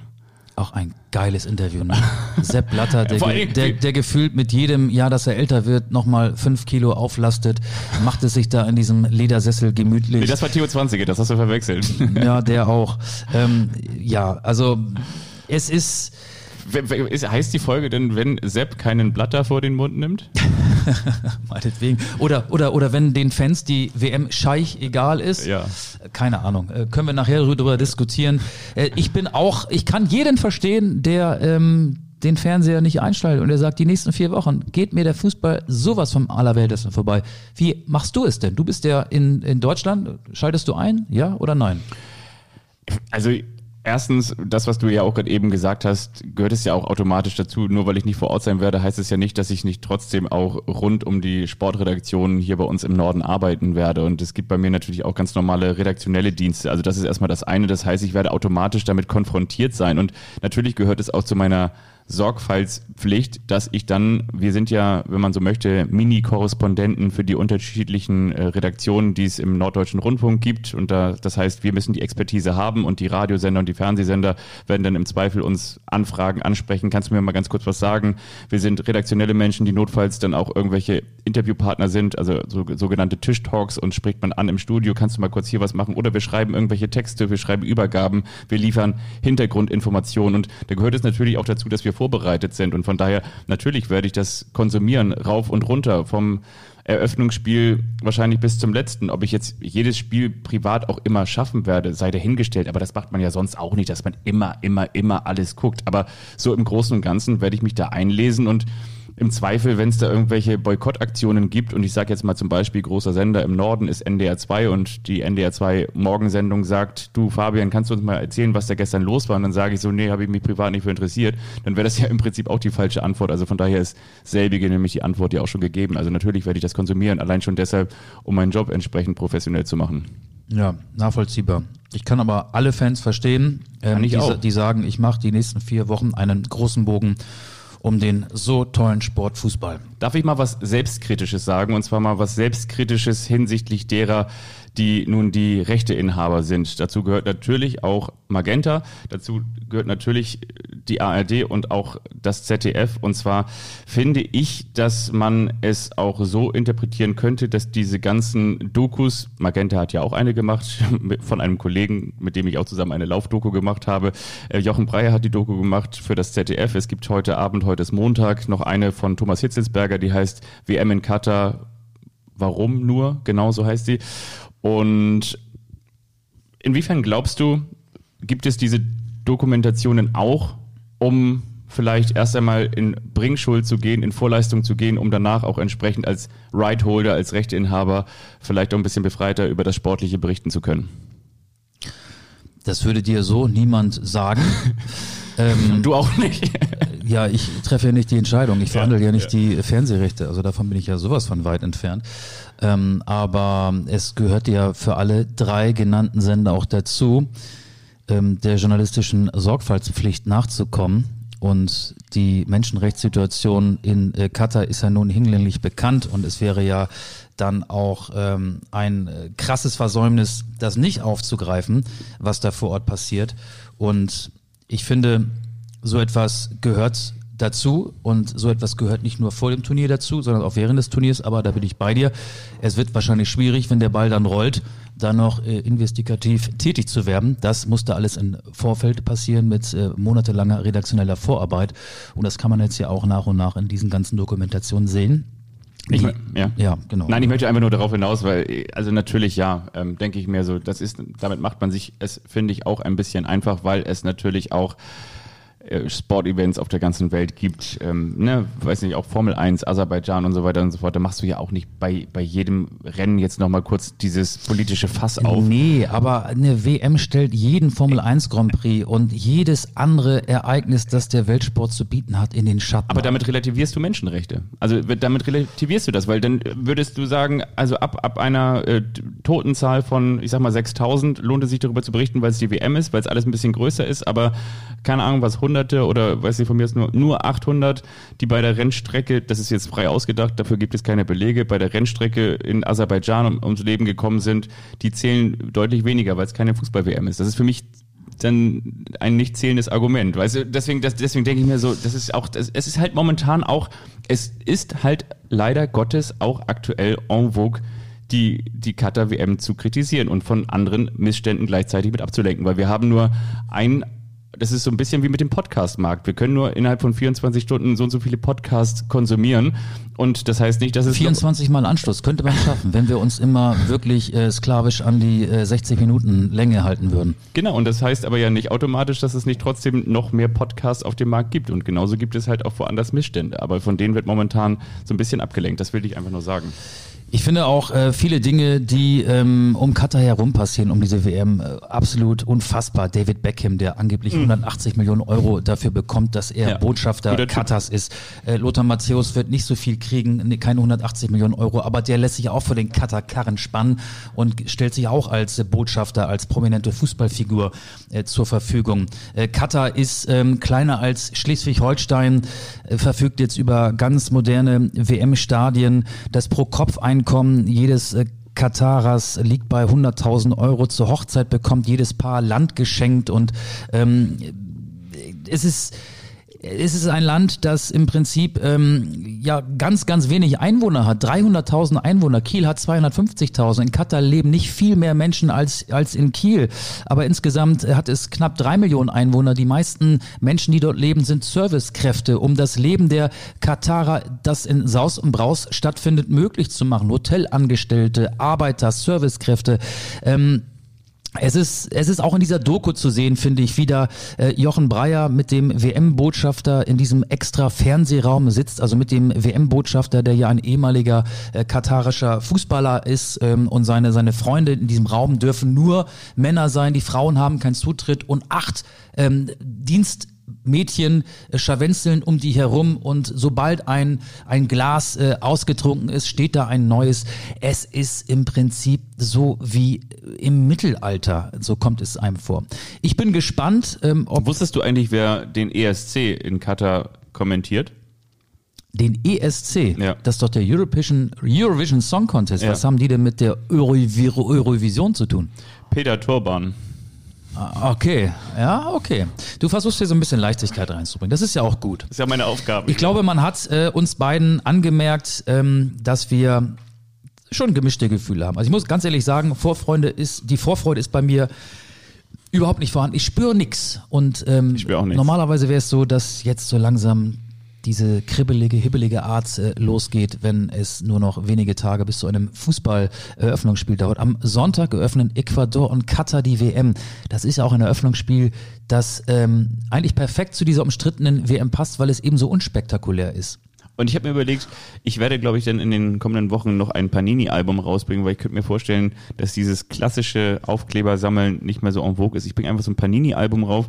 [SPEAKER 3] Auch ein geiles Interview, ne? Sepp Blatter, der, der, der, gefühlt mit jedem Jahr, dass er älter wird, nochmal fünf Kilo auflastet, macht es sich da in diesem Ledersessel gemütlich.
[SPEAKER 2] Nee, das war Theo 20, das hast du verwechselt.
[SPEAKER 3] Ja, der auch. Ähm, ja, also es ist
[SPEAKER 2] Heißt die Folge denn, wenn Sepp keinen Blatter vor den Mund nimmt?
[SPEAKER 3] Meinetwegen. Oder, oder, oder wenn den Fans die WM Scheich egal ist.
[SPEAKER 2] Ja.
[SPEAKER 3] Keine Ahnung. Äh, können wir nachher darüber diskutieren. Äh, ich bin auch, ich kann jeden verstehen, der ähm, den Fernseher nicht einschaltet und er sagt, die nächsten vier Wochen geht mir der Fußball sowas vom Allerweltesten vorbei. Wie machst du es denn? Du bist ja in, in Deutschland. Schaltest du ein? Ja oder nein?
[SPEAKER 2] Also Erstens, das, was du ja auch gerade eben gesagt hast, gehört es ja auch automatisch dazu. Nur weil ich nicht vor Ort sein werde, heißt es ja nicht, dass ich nicht trotzdem auch rund um die Sportredaktion hier bei uns im Norden arbeiten werde. Und es gibt bei mir natürlich auch ganz normale redaktionelle Dienste. Also das ist erstmal das eine. Das heißt, ich werde automatisch damit konfrontiert sein. Und natürlich gehört es auch zu meiner Sorgfaltspflicht, dass ich dann, wir sind ja, wenn man so möchte, Mini-Korrespondenten für die unterschiedlichen äh, Redaktionen, die es im Norddeutschen Rundfunk gibt. Und da, das heißt, wir müssen die Expertise haben und die Radiosender und die Fernsehsender werden dann im Zweifel uns anfragen, ansprechen. Kannst du mir mal ganz kurz was sagen? Wir sind redaktionelle Menschen, die notfalls dann auch irgendwelche Interviewpartner sind, also so, sogenannte Tischtalks und spricht man an im Studio, kannst du mal kurz hier was machen? Oder wir schreiben irgendwelche Texte, wir schreiben Übergaben, wir liefern Hintergrundinformationen und da gehört es natürlich auch dazu, dass wir vorbereitet sind. Und von daher, natürlich werde ich das konsumieren, rauf und runter, vom Eröffnungsspiel wahrscheinlich bis zum letzten. Ob ich jetzt jedes Spiel privat auch immer schaffen werde, sei dahingestellt. Aber das macht man ja sonst auch nicht, dass man immer, immer, immer alles guckt. Aber so im Großen und Ganzen werde ich mich da einlesen und im Zweifel, wenn es da irgendwelche Boykottaktionen gibt, und ich sage jetzt mal zum Beispiel, großer Sender im Norden ist NDR 2 und die NDR 2 Morgensendung sagt, du Fabian, kannst du uns mal erzählen, was da gestern los war? Und dann sage ich so, nee, habe ich mich privat nicht für interessiert. Dann wäre das ja im Prinzip auch die falsche Antwort. Also von daher ist selbige nämlich die Antwort ja auch schon gegeben. Also natürlich werde ich das konsumieren, allein schon deshalb, um meinen Job entsprechend professionell zu machen.
[SPEAKER 3] Ja, nachvollziehbar. Ich kann aber alle Fans verstehen, ähm, die, die, sagen, ich mache die nächsten vier Wochen einen großen Bogen um den so tollen Sport Fußball.
[SPEAKER 2] Darf ich mal was Selbstkritisches sagen? Und zwar mal was Selbstkritisches hinsichtlich derer, die nun die Rechteinhaber sind. Dazu gehört natürlich auch Magenta, dazu gehört natürlich die ARD und auch das ZDF. Und zwar finde ich, dass man es auch so interpretieren könnte, dass diese ganzen Dokus, Magenta hat ja auch eine gemacht, von einem Kollegen, mit dem ich auch zusammen eine Laufdoku gemacht habe. Äh, Jochen Breyer hat die Doku gemacht für das ZDF. Es gibt heute Abend, heute ist Montag, noch eine von Thomas Hitzelsberger, die heißt WM in Katar. Warum nur? Genau so heißt sie. Und inwiefern glaubst du, gibt es diese Dokumentationen auch, um vielleicht erst einmal in Bringschuld zu gehen, in Vorleistung zu gehen, um danach auch entsprechend als Rightholder, als Rechteinhaber vielleicht auch ein bisschen befreiter über das Sportliche berichten zu können?
[SPEAKER 3] Das würde dir so niemand sagen.
[SPEAKER 2] ähm, du auch nicht.
[SPEAKER 3] ja, ich treffe ja nicht die Entscheidung. Ich verhandle ja, ja nicht ja. die Fernsehrechte. Also davon bin ich ja sowas von weit entfernt. Ähm, aber es gehört ja für alle drei genannten Sender auch dazu, ähm, der journalistischen Sorgfaltspflicht nachzukommen. Und die Menschenrechtssituation in äh, Katar ist ja nun hinlänglich bekannt und es wäre ja dann auch ähm, ein äh, krasses Versäumnis, das nicht aufzugreifen, was da vor Ort passiert. Und ich finde, so etwas gehört dazu und so etwas gehört nicht nur vor dem Turnier dazu, sondern auch während des Turniers, aber da bin ich bei dir. Es wird wahrscheinlich schwierig, wenn der Ball dann rollt, da noch äh, investigativ tätig zu werden. Das musste alles im Vorfeld passieren mit äh, monatelanger redaktioneller Vorarbeit und das kann man jetzt ja auch nach und nach in diesen ganzen Dokumentationen sehen.
[SPEAKER 2] Ich, ja.
[SPEAKER 3] ja, genau.
[SPEAKER 2] Nein, ich möchte einfach nur darauf hinaus, weil, also natürlich ja, ähm, denke ich mir so, das ist, damit macht man sich es, finde ich, auch ein bisschen einfach, weil es natürlich auch Sportevents auf der ganzen Welt gibt, ähm, ne, weiß nicht, auch Formel 1, Aserbaidschan und so weiter und so fort. Da machst du ja auch nicht bei, bei jedem Rennen jetzt nochmal kurz dieses politische Fass auf.
[SPEAKER 3] Nee, aber eine WM stellt jeden Formel 1 Grand Prix und jedes andere Ereignis, das der Weltsport zu bieten hat, in den Schatten.
[SPEAKER 2] Aber damit relativierst du Menschenrechte. Also damit relativierst du das, weil dann würdest du sagen, also ab, ab einer äh, Totenzahl von, ich sag mal 6000 lohnt es sich darüber zu berichten, weil es die WM ist, weil es alles ein bisschen größer ist, aber keine Ahnung, was Hunderte oder weiß ich von mir ist nur, nur 800, die bei der Rennstrecke, das ist jetzt frei ausgedacht, dafür gibt es keine Belege, bei der Rennstrecke in Aserbaidschan um, ums Leben gekommen sind, die zählen deutlich weniger, weil es keine Fußball-WM ist. Das ist für mich dann ein nicht zählendes Argument. Weißt du, deswegen, das, deswegen denke ich mir so, das ist auch, das, es ist halt momentan auch, es ist halt leider Gottes auch aktuell en vogue, die, die Qatar WM zu kritisieren und von anderen Missständen gleichzeitig mit abzulenken, weil wir haben nur ein das ist so ein bisschen wie mit dem Podcast-Markt. Wir können nur innerhalb von 24 Stunden so und so viele Podcasts konsumieren. Und das heißt nicht, dass es
[SPEAKER 3] 24 Mal Anschluss könnte man schaffen, wenn wir uns immer wirklich äh, sklavisch an die äh, 60 Minuten Länge halten würden.
[SPEAKER 2] Genau, und das heißt aber ja nicht automatisch, dass es nicht trotzdem noch mehr Podcasts auf dem Markt gibt. Und genauso gibt es halt auch woanders Missstände. Aber von denen wird momentan so ein bisschen abgelenkt. Das will ich einfach nur sagen.
[SPEAKER 3] Ich finde auch äh, viele Dinge, die ähm, um Katar herum passieren, um diese WM, äh, absolut unfassbar. David Beckham, der angeblich 180 Millionen Euro dafür bekommt, dass er
[SPEAKER 2] Mhm. Ja,
[SPEAKER 3] Botschafter
[SPEAKER 2] guter Typ.
[SPEAKER 3] Katars ist. Äh, Lothar Matthäus wird nicht so viel kriegen, nee, keine 180 Millionen Euro, aber der lässt sich auch für den Katar-Karren spannen und stellt sich auch als äh, Botschafter, als prominente Fußballfigur äh, zur Verfügung. Äh, Katar ist ähm, kleiner als Schleswig-Holstein, äh, verfügt jetzt über ganz moderne WM-Stadien. Das Pro-Kopf-Einkommen jedes äh, Katarers liegt bei 100.000 Euro. Zur Hochzeit bekommt jedes Paar Land geschenkt und ähm, es ist es ist ein Land, das im Prinzip ähm, ja ganz, ganz wenig Einwohner hat. 300.000 Einwohner. Kiel hat 250.000. In Katar leben nicht viel mehr Menschen als, als in Kiel. Aber insgesamt hat es knapp drei Millionen Einwohner. Die meisten Menschen, die dort leben, sind Servicekräfte, um das Leben der Katarer, das in Saus und Braus stattfindet, möglich zu machen. Hotelangestellte, Arbeiter, Servicekräfte. Ähm, es ist, es ist auch in dieser Doku zu sehen, finde ich, wie da äh, Jochen Breyer mit dem WM-Botschafter in diesem extra Fernsehraum sitzt, also mit dem WM-Botschafter, der ja ein ehemaliger äh, katarischer Fußballer ist ähm, und seine, seine Freunde in diesem Raum dürfen nur Männer sein, die Frauen haben keinen Zutritt und acht ähm, Dienst Mädchen äh, scharwenzeln um die herum und sobald ein, ein Glas äh, ausgetrunken ist, steht da ein neues. Es ist im Prinzip so wie im Mittelalter, so kommt es einem vor. Ich bin gespannt, ähm, ob
[SPEAKER 2] Wusstest du eigentlich, wer den ESC in Katar kommentiert?
[SPEAKER 3] den ESC,
[SPEAKER 2] Ja.
[SPEAKER 3] das ist doch der Eurovision, Eurovision Song Contest,
[SPEAKER 2] Ja.
[SPEAKER 3] was haben die denn mit der Eurovi- Eurovision zu tun?
[SPEAKER 2] Peter Turban.
[SPEAKER 3] Ah, Okay, ja, okay. Du versuchst hier so ein bisschen Leichtigkeit reinzubringen. Das ist ja auch gut.
[SPEAKER 2] Das ist ja meine Aufgabe.
[SPEAKER 3] Ich glaube, man hat äh, uns beiden angemerkt, ähm, dass wir schon gemischte Gefühle haben. Also ich muss ganz ehrlich sagen, Vorfreude ist, die Vorfreude ist bei mir überhaupt nicht vorhanden. Ich spüre nix. Und ähm,
[SPEAKER 2] Ich spür auch nix.
[SPEAKER 3] normalerweise wäre es so, dass jetzt so langsam diese kribbelige, hibbelige Art äh, losgeht, wenn es nur noch wenige Tage bis zu einem Fußball-Eröffnungsspiel dauert. Am Sonntag eröffnen Ecuador und Katar die WM. Das ist ja auch ein Eröffnungsspiel, das ähm, eigentlich perfekt zu dieser umstrittenen WM passt, weil es eben so unspektakulär ist.
[SPEAKER 2] Und ich habe mir überlegt, ich werde, glaube ich, dann in den kommenden Wochen noch ein Panini-Album rausbringen, weil ich könnte mir vorstellen, dass dieses klassische Aufklebersammeln nicht mehr so en vogue ist. Ich bringe einfach so ein Panini-Album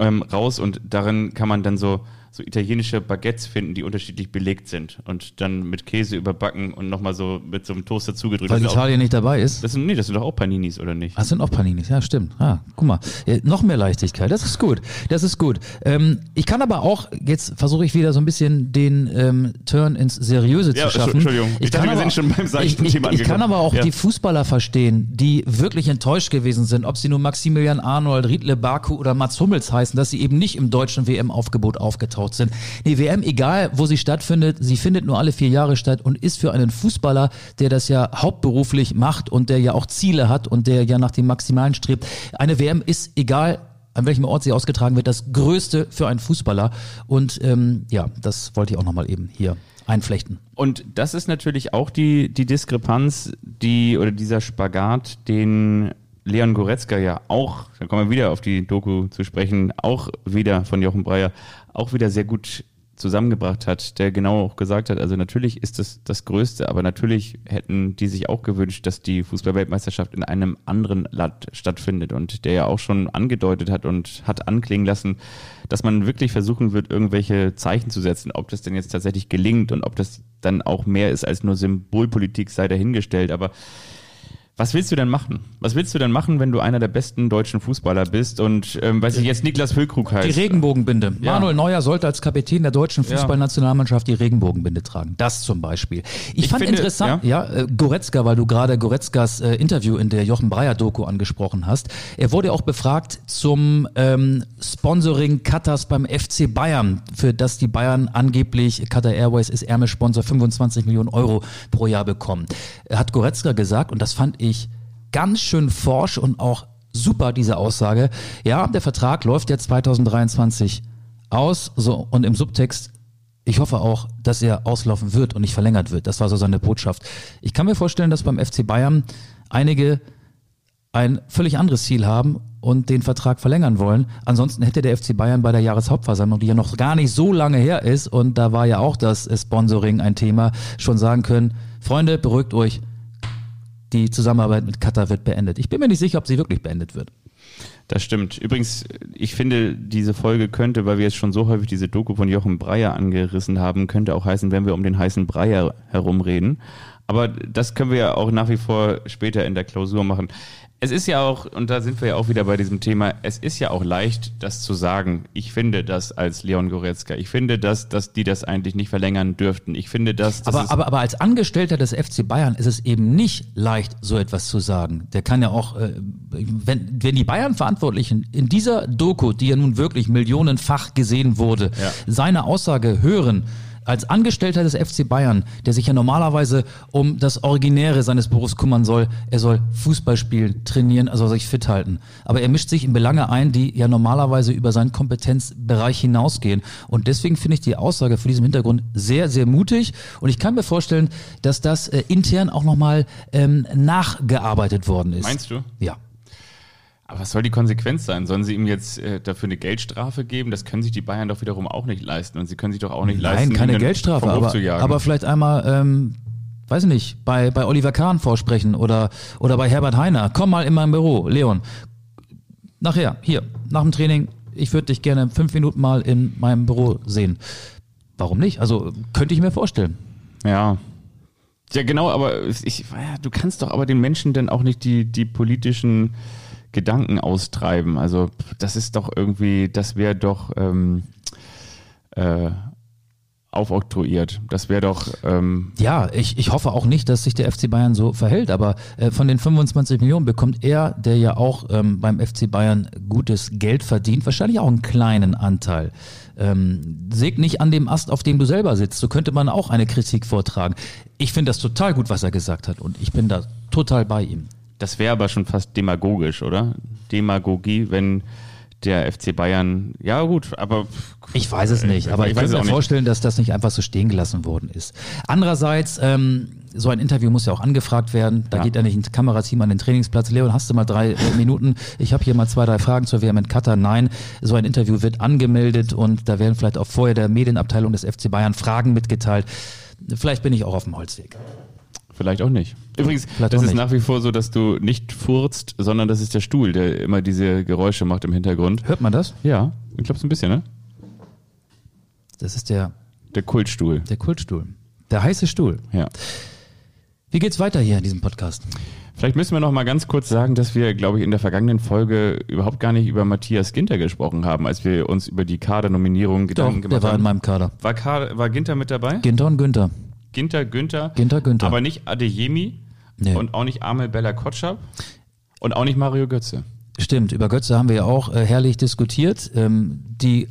[SPEAKER 2] ähm, raus und darin kann man dann so, so italienische Baguettes finden, die unterschiedlich belegt sind und dann mit Käse überbacken und nochmal so mit so einem Toaster zugedrückt.
[SPEAKER 3] Weil
[SPEAKER 2] sind auch-
[SPEAKER 3] Italien nicht dabei ist.
[SPEAKER 2] das sind, nee, das sind doch auch Paninis, oder nicht?
[SPEAKER 3] Das sind auch Paninis, ja, stimmt. Ah, guck mal, äh, noch mehr Leichtigkeit, das ist gut, das ist gut. Ähm, ich kann aber auch, jetzt versuche ich wieder so ein bisschen den ähm, Turn ins Seriöse
[SPEAKER 2] Ja,
[SPEAKER 3] zu schaffen.
[SPEAKER 2] Entschuldigung. Ich dachte,
[SPEAKER 3] kann
[SPEAKER 2] wir
[SPEAKER 3] aber-
[SPEAKER 2] sind schon beim seichten
[SPEAKER 3] ich, ich,
[SPEAKER 2] Thema
[SPEAKER 3] Ich kann
[SPEAKER 2] angekommen.
[SPEAKER 3] aber auch
[SPEAKER 2] Ja.
[SPEAKER 3] die Fußballer verstehen, die wirklich enttäuscht gewesen sind, ob sie nun Maximilian Arnold, Riedle Baku oder Mats Hummels heißen, dass sie eben nicht im deutschen WM-Aufgebot aufgetaucht sind. Die WM, egal wo sie stattfindet, sie findet nur alle vier Jahre statt und ist für einen Fußballer, der das ja hauptberuflich macht und der ja auch Ziele hat und der ja nach dem Maximalen strebt. Eine WM ist egal an welchem Ort sie ausgetragen wird, das Größte für einen Fußballer. Und ähm, ja, das wollte ich auch nochmal eben hier einflechten.
[SPEAKER 2] Und das ist natürlich auch die, die Diskrepanz, die oder dieser Spagat, den Leon Goretzka ja auch, da kommen wir wieder auf die Doku zu sprechen, auch wieder von Jochen Breyer, auch wieder sehr gut zusammengebracht hat, der genau auch gesagt hat, also natürlich ist das das Größte, aber natürlich hätten die sich auch gewünscht, dass die Fußballweltmeisterschaft in einem anderen Land stattfindet und der ja auch schon angedeutet hat und hat anklingen lassen, dass man wirklich versuchen wird, irgendwelche Zeichen zu setzen, ob das denn jetzt tatsächlich gelingt und ob das dann auch mehr ist als nur Symbolpolitik sei dahingestellt, aber was willst du denn machen? Was willst du denn machen, wenn du einer der besten deutschen Fußballer bist und, ähm, weiß ich jetzt, Niklas Füllkrug heißt?
[SPEAKER 3] Die Regenbogenbinde.
[SPEAKER 2] Ja.
[SPEAKER 3] Manuel Neuer sollte als Kapitän der deutschen
[SPEAKER 2] Ja.
[SPEAKER 3] Fußballnationalmannschaft die Regenbogenbinde tragen. Das zum Beispiel. Ich,
[SPEAKER 2] Ich
[SPEAKER 3] fand
[SPEAKER 2] finde,
[SPEAKER 3] interessant, ja, äh, Goretzka, weil du gerade Goretzkas äh, Interview in der Jochen Breyer Doku angesprochen hast. Er wurde auch befragt zum ähm, Sponsoring Katars beim FC Bayern, für das die Bayern angeblich, Qatar Airways ist Ärmelsponsor, 25 Millionen Euro pro Jahr bekommen. Er hat Goretzka gesagt, und das fand ich ganz schön forsch und auch super, diese Aussage. Ja, der Vertrag läuft jetzt 2023 aus, so, und im Subtext, ich hoffe auch, dass er auslaufen wird und nicht verlängert wird. Das war so seine Botschaft. Ich kann mir vorstellen, dass beim FC Bayern einige ein völlig anderes Ziel haben und den Vertrag verlängern wollen. Ansonsten hätte der FC Bayern bei der Jahreshauptversammlung, die ja noch gar nicht so lange her ist, und da war ja auch das Sponsoring ein Thema, schon sagen können, Freunde, beruhigt euch, die Zusammenarbeit mit Katar wird beendet. Ich bin mir nicht sicher, ob sie wirklich beendet wird.
[SPEAKER 2] Das stimmt. Übrigens, ich finde, diese Folge könnte, weil wir jetzt schon so häufig diese Doku von Jochen Breyer angerissen haben, könnte auch heißen, wenn wir um den heißen Breyer herumreden. Aber das können wir ja auch nach wie vor später in der Klausur machen. Es ist ja auch, und da sind wir ja auch wieder bei diesem Thema, es ist ja auch leicht, das zu sagen. Ich finde das als Leon Goretzka. Ich finde das, dass die das eigentlich nicht verlängern dürften. Ich finde das,
[SPEAKER 3] Aber, aber, aber als Angestellter des FC Bayern ist es eben nicht leicht, so etwas zu sagen. Der kann ja auch, äh, wenn, wenn die Bayern-Verantwortlichen in dieser Doku, die ja nun wirklich millionenfach gesehen wurde,
[SPEAKER 2] Ja.
[SPEAKER 3] seine Aussage hören, als Angestellter des FC Bayern, der sich ja normalerweise um das Originäre seines Berufs kümmern soll, er soll Fußball spielen, trainieren, also sich fit halten. Aber er mischt sich in Belange ein, die ja normalerweise über seinen Kompetenzbereich hinausgehen. Und deswegen finde ich die Aussage vor diesem Hintergrund sehr, sehr mutig. Und ich kann mir vorstellen, dass das äh, intern auch nochmal ähm, nachgearbeitet worden ist.
[SPEAKER 2] meinst du?
[SPEAKER 3] Ja.
[SPEAKER 2] Aber was soll die Konsequenz sein? Sollen sie ihm jetzt äh, dafür eine Geldstrafe geben? Das können sich die Bayern doch wiederum auch nicht leisten. Und sie können sich doch auch nicht leisten,
[SPEAKER 3] Nein, keine Geldstrafe, aber, aber vielleicht einmal, ähm, weiß ich nicht, bei, bei Oliver Kahn vorsprechen oder, oder bei Herbert Heiner. Komm mal in mein Büro, Leon. Nachher, hier, nach dem Training, ich würde dich gerne fünf Minuten mal in meinem Büro sehen. Warum nicht? Also könnte ich mir vorstellen.
[SPEAKER 2] Ja. Ja, genau, aber ich, ja, du kannst doch aber den Menschen dann auch nicht die, die politischen Gedanken austreiben. Also das ist doch irgendwie, das wäre doch ähm, äh, aufoktroyiert. Das wäre doch ähm,
[SPEAKER 3] Ja, ich, ich hoffe auch nicht, dass sich der FC Bayern so verhält, aber äh, von den 25 Millionen bekommt er, der ja auch ähm, beim FC Bayern gutes Geld verdient, wahrscheinlich auch einen kleinen Anteil. Ähm, säg nicht an dem Ast, auf dem du selber sitzt. So könnte man auch eine Kritik vortragen. Ich finde das total gut, was er gesagt hat und ich bin da total bei ihm.
[SPEAKER 2] Das wäre aber schon fast demagogisch, oder? Demagogie, wenn der FC Bayern, ja gut, aber
[SPEAKER 3] Ich weiß es nicht, aber ich,
[SPEAKER 2] Ich
[SPEAKER 3] kann mir vorstellen, dass das nicht einfach so stehen gelassen worden ist. Andererseits, ähm, so ein Interview muss ja auch angefragt werden. Da
[SPEAKER 2] Ja.
[SPEAKER 3] geht ja nicht ein Kamerateam an den Trainingsplatz. Leon, hast du mal drei äh, Minuten? Ich habe hier mal zwei, drei Fragen zur WM in Katar. Nein, so ein Interview wird angemeldet und da werden vielleicht auch vorher der Medienabteilung des FC Bayern Fragen mitgeteilt. Vielleicht bin ich auch auf dem Holzweg.
[SPEAKER 2] Vielleicht auch nicht. Übrigens,
[SPEAKER 3] Vielleicht
[SPEAKER 2] das ist
[SPEAKER 3] nicht.
[SPEAKER 2] nach wie vor so, dass du nicht furzt, sondern das ist der Stuhl, der immer diese Geräusche macht im Hintergrund.
[SPEAKER 3] Hört man das?
[SPEAKER 2] Ja, ich glaube so ein bisschen, ne?
[SPEAKER 3] Das ist der,
[SPEAKER 2] Der Kultstuhl.
[SPEAKER 3] der Kultstuhl. Der heiße Stuhl.
[SPEAKER 2] Ja.
[SPEAKER 3] Wie geht's weiter hier in diesem Podcast?
[SPEAKER 2] Vielleicht müssen wir noch mal ganz kurz sagen, dass wir, glaube ich, in der vergangenen Folge überhaupt gar nicht über Matthias Ginter gesprochen haben, als wir uns über die Kadernominierung
[SPEAKER 3] Doch,
[SPEAKER 2] Gedanken
[SPEAKER 3] der
[SPEAKER 2] gemacht
[SPEAKER 3] war in
[SPEAKER 2] haben.
[SPEAKER 3] meinem Kader.
[SPEAKER 2] War, Kader, war Ginter mit dabei?
[SPEAKER 3] Ginter und Günther.
[SPEAKER 2] Ginter, Günther.
[SPEAKER 3] Ginter, Günther.
[SPEAKER 2] Aber nicht Adeyemi
[SPEAKER 3] Nee.
[SPEAKER 2] und auch nicht Amel Bella Kotschap und auch nicht Mario Götze.
[SPEAKER 3] Stimmt, über Götze haben wir ja auch äh, herrlich diskutiert. Ähm, die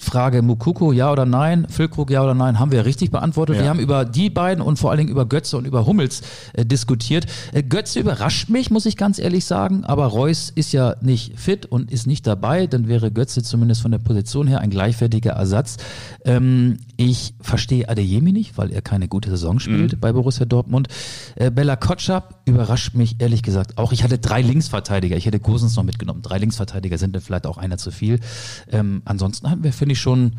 [SPEAKER 3] Frage Mukuko, ja oder nein, Füllkrug, ja oder nein, haben wir richtig beantwortet.
[SPEAKER 2] Ja.
[SPEAKER 3] Wir haben über die beiden und vor allen Dingen über Götze und über Hummels äh, diskutiert. Äh, Götze überrascht mich, muss ich ganz ehrlich sagen, aber Reus ist ja nicht fit und ist nicht dabei, dann wäre Götze zumindest von der Position her ein gleichwertiger Ersatz. Ähm, Ich verstehe Adeyemi nicht, weil er keine gute Saison spielt mhm. bei Borussia Dortmund. Äh, Bella Kotschap überrascht mich ehrlich gesagt auch. Ich hatte drei Linksverteidiger. Ich hätte Gosens noch mitgenommen. Drei Linksverteidiger sind dann vielleicht auch einer zu viel. Ähm, ansonsten hatten wir, finde ich, schon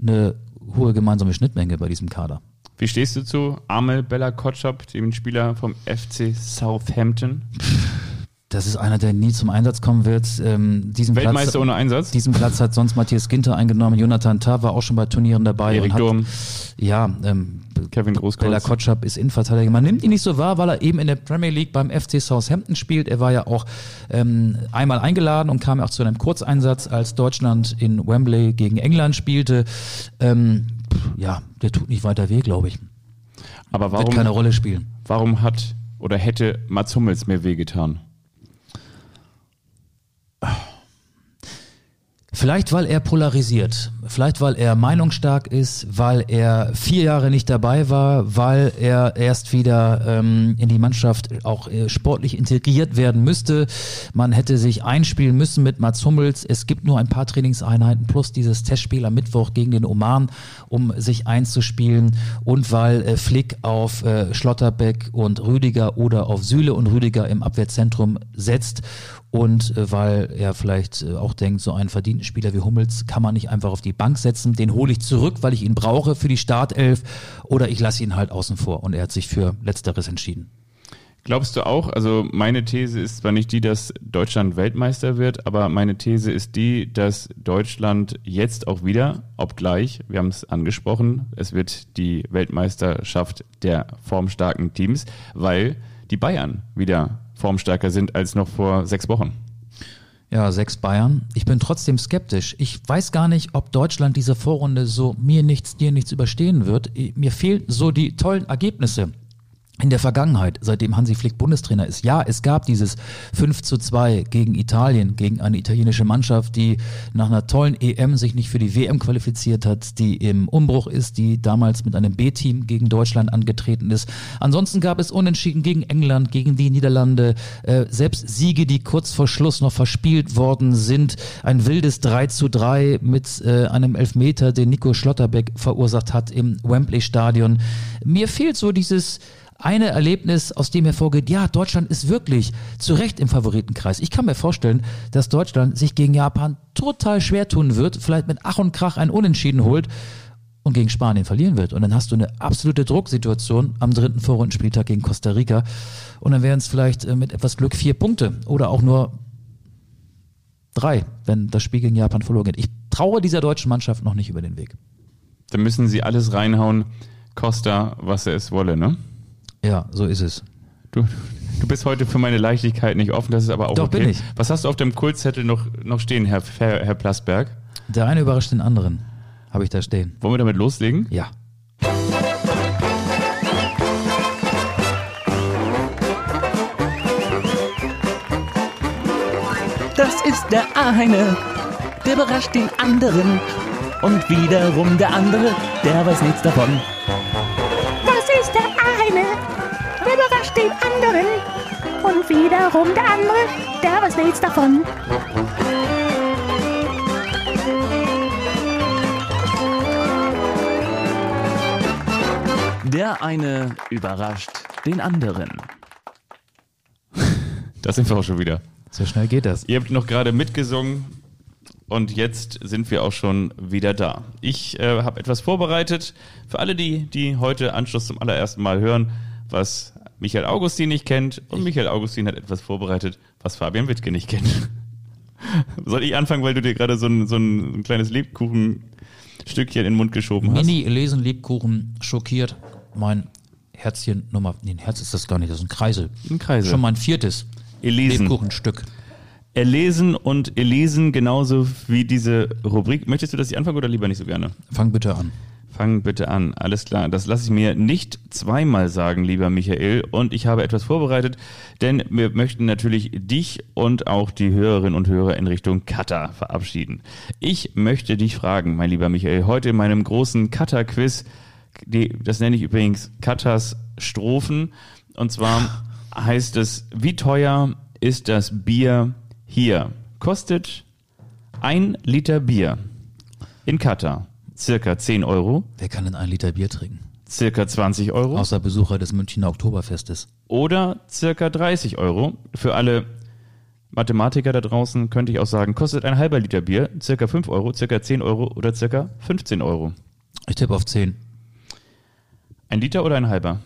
[SPEAKER 3] eine hohe gemeinsame Schnittmenge bei diesem Kader.
[SPEAKER 2] Wie stehst du zu Amel Bella Kotschap, dem Spieler vom FC Southampton?
[SPEAKER 3] Das ist einer, der nie zum Einsatz kommen wird. Ähm, diesen
[SPEAKER 2] Weltmeister
[SPEAKER 3] Platz,
[SPEAKER 2] ohne Einsatz?
[SPEAKER 3] Diesen Platz hat sonst Matthias Ginter eingenommen. Jonathan Tah war auch schon bei Turnieren dabei.
[SPEAKER 2] Erik Durm.
[SPEAKER 3] Ja, ähm,
[SPEAKER 2] Kevin Großkreuz.
[SPEAKER 3] Bella Kotschap ist Innenverteidiger. Man nimmt ihn nicht so wahr, weil er eben in der Premier League beim FC Southampton spielt. Er war ja auch ähm, einmal eingeladen und kam auch zu einem Kurzeinsatz, als Deutschland in Wembley gegen England spielte. Ähm, ja, der tut nicht weiter weh, glaube ich.
[SPEAKER 2] Aber warum?
[SPEAKER 3] Wird keine Rolle spielen.
[SPEAKER 2] Warum hat oder hätte Mats Hummels mehr wehgetan?
[SPEAKER 3] Vielleicht, weil er polarisiert. Vielleicht, weil er meinungsstark ist, weil er vier Jahre nicht dabei war, weil er erst wieder ähm, in die Mannschaft auch äh, sportlich integriert werden müsste. Man hätte sich einspielen müssen mit Mats Hummels. Es gibt nur ein paar Trainingseinheiten plus dieses Testspiel am Mittwoch gegen den Oman, um sich einzuspielen. Und weil äh, Flick auf äh, Schlotterbeck und Rüdiger oder auf Süle und Rüdiger im Abwehrzentrum setzt und äh, weil er vielleicht äh, auch denkt, so einen verdienten Spieler wie Hummels kann man nicht einfach auf die Bank setzen, den hole ich zurück, weil ich ihn brauche für die Startelf oder ich lasse ihn halt außen vor und er hat sich für letzteres entschieden.
[SPEAKER 2] Glaubst du auch, also meine These ist zwar nicht die, dass Deutschland Weltmeister wird, aber meine These ist die, dass Deutschland jetzt auch wieder, obgleich, wir haben es angesprochen, es wird die Weltmeisterschaft der formstarken Teams, weil die Bayern wieder formstärker sind als noch vor sechs Wochen.
[SPEAKER 3] Ja, sechs Bayern. Ich bin trotzdem skeptisch. Ich weiß gar nicht, ob Deutschland diese Vorrunde so mir nichts, dir nichts überstehen wird. Mir fehlen so die tollen Ergebnisse in der Vergangenheit, seitdem Hansi Flick Bundestrainer ist, ja, es gab dieses 5 zu 2 gegen Italien, gegen eine italienische Mannschaft, die nach einer tollen EM sich nicht für die WM qualifiziert hat, die im Umbruch ist, die damals mit einem B-Team gegen Deutschland angetreten ist. Ansonsten gab es Unentschieden gegen England, gegen die Niederlande, äh, selbst Siege, die kurz vor Schluss noch verspielt worden sind. Ein wildes 3 zu 3 mit äh, einem Elfmeter, den Nico Schlotterbeck verursacht hat im Wembley-Stadion. Mir fehlt so dieses eine Erlebnis, aus dem hervorgeht, ja, Deutschland ist wirklich zu Recht im Favoritenkreis. Ich kann mir vorstellen, dass Deutschland sich gegen Japan total schwer tun wird, vielleicht mit Ach und Krach ein Unentschieden holt und gegen Spanien verlieren wird. Und dann hast du eine absolute Drucksituation am dritten Vorrundenspieltag gegen Costa Rica. Und dann wären es vielleicht äh, mit etwas Glück vier Punkte oder auch nur drei, wenn das Spiel gegen Japan verloren geht. Ich traue dieser deutschen Mannschaft noch nicht über den Weg.
[SPEAKER 2] Da müssen sie alles reinhauen, Costa, was er es wolle, ne?
[SPEAKER 3] Ja, so ist es.
[SPEAKER 2] Du, du bist heute für meine Leichtigkeit nicht offen, das ist aber auch
[SPEAKER 3] Doch,
[SPEAKER 2] okay.
[SPEAKER 3] bin ich.
[SPEAKER 2] Was hast du auf dem Kultzettel noch, noch stehen, Herr, Herr, Herr Plasberg?
[SPEAKER 3] Der eine überrascht den anderen, habe ich da stehen.
[SPEAKER 2] Wollen wir damit loslegen?
[SPEAKER 3] Ja.
[SPEAKER 1] Das ist der eine, der überrascht den anderen. Und wiederum der andere, der weiß nichts davon.
[SPEAKER 4] Wiederum der andere, der weiß nichts davon.
[SPEAKER 1] Der eine überrascht den anderen.
[SPEAKER 2] Da sind wir auch schon wieder.
[SPEAKER 3] So schnell geht das.
[SPEAKER 2] Ihr habt noch gerade mitgesungen und jetzt sind wir auch schon wieder da. Ich äh, habe etwas vorbereitet für alle, die, die heute Anschluss zum allerersten Mal hören, was Michael Augustin nicht kennt. Und Michael Augustin hat etwas vorbereitet, was Fabian Wittke nicht kennt. Soll ich anfangen, weil du dir gerade so ein, so ein, ein kleines Lebkuchenstückchen in den Mund geschoben hast?
[SPEAKER 3] Mini Lesen Lebkuchen schockiert mein Herzchen Nummer. Nee, ein Herz ist das gar nicht, das ist ein Kreisel.
[SPEAKER 2] Ein Kreisel.
[SPEAKER 3] Schon mein viertes
[SPEAKER 2] Elesen.
[SPEAKER 3] Lebkuchenstück.
[SPEAKER 2] Erlesen und Elesen genauso wie diese Rubrik. Möchtest du, dass ich anfange oder lieber nicht so gerne?
[SPEAKER 3] Fang bitte an.
[SPEAKER 2] Fang bitte an. Alles klar. Das lasse ich mir nicht zweimal sagen, lieber Michael. Und ich habe etwas vorbereitet, denn wir möchten natürlich dich und auch die Hörerinnen und Hörer in Richtung Kata verabschieden. Ich möchte dich fragen, mein lieber Michael, heute in meinem großen die, das nenne ich übrigens Katas Strophen. Und zwar heißt es, wie teuer ist das Bier hier? Kostet ein Liter Bier in Katar circa 10 Euro,
[SPEAKER 3] Wer kann denn ein Liter Bier trinken?
[SPEAKER 2] circa 20 Euro
[SPEAKER 3] Außer Besucher des Münchner Oktoberfestes.
[SPEAKER 2] oder circa 30 Euro. Für alle Mathematiker da draußen könnte ich auch sagen, kostet ein halber Liter Bier circa 5 Euro, circa 10 Euro oder circa 15 Euro.
[SPEAKER 3] Ich tippe auf 10.
[SPEAKER 2] Ein Liter oder ein halber?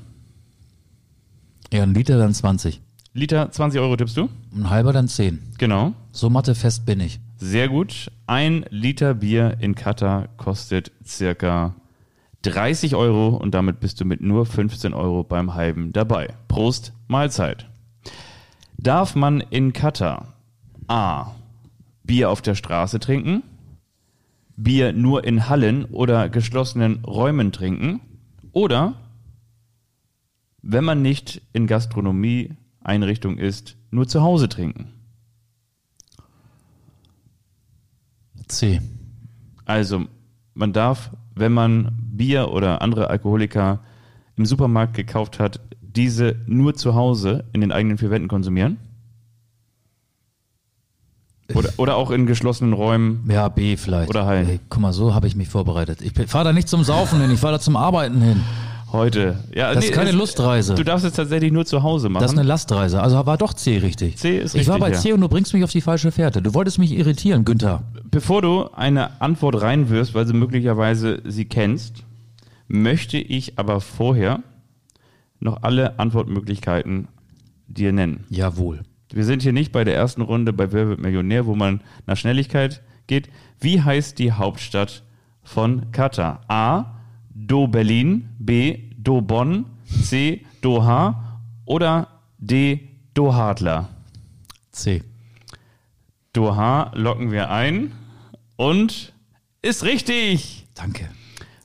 [SPEAKER 3] Ja, ein Liter dann 20.
[SPEAKER 2] Liter 20 Euro tippst du?
[SPEAKER 3] Ein halber dann 10.
[SPEAKER 2] Genau.
[SPEAKER 3] So mathefest bin ich.
[SPEAKER 2] Sehr gut. Ein Liter Bier in Katar kostet circa 30 Euro und damit bist du mit nur 15 Euro beim halben dabei. Prost, Mahlzeit. Darf man in Katar A. Bier auf der Straße trinken, Bier nur in Hallen oder geschlossenen Räumen trinken oder wenn man nicht in Gastronomieeinrichtung ist, nur zu Hause trinken?
[SPEAKER 3] C.
[SPEAKER 2] Also, man darf, wenn man Bier oder andere Alkoholiker im Supermarkt gekauft hat, diese nur zu Hause in den eigenen vier Wänden konsumieren? Oder, oder auch in geschlossenen Räumen?
[SPEAKER 3] Ja, B vielleicht.
[SPEAKER 2] Oder.
[SPEAKER 3] Ey, guck mal, so habe ich mich vorbereitet. Ich fahre da nicht zum Saufen hin, ich fahre da zum Arbeiten hin.
[SPEAKER 2] Heute. Ja,
[SPEAKER 3] Das ist keine
[SPEAKER 2] es-
[SPEAKER 3] Lustreise.
[SPEAKER 2] Du darfst es tatsächlich nur zu Hause machen.
[SPEAKER 3] Das ist eine Lastreise. Also war doch C richtig.
[SPEAKER 2] C ist
[SPEAKER 3] Ich war bei
[SPEAKER 2] richtig,
[SPEAKER 3] C
[SPEAKER 2] ja.
[SPEAKER 3] und du bringst mich auf die falsche Fährte. Du wolltest mich irritieren, Günther.
[SPEAKER 2] Bevor du eine Antwort reinwirfst, weil du möglicherweise sie kennst, möchte ich aber vorher noch alle Antwortmöglichkeiten dir nennen.
[SPEAKER 3] Jawohl.
[SPEAKER 2] Wir sind hier nicht bei der ersten Runde bei Wer wird Millionär, wo man nach Schnelligkeit geht. Wie heißt die Hauptstadt von Katar? A. Do Berlin, B. Do Bonn, C. Doha oder D. Dohadler?
[SPEAKER 3] C.
[SPEAKER 2] Doha locken wir ein und ist richtig.
[SPEAKER 3] Danke.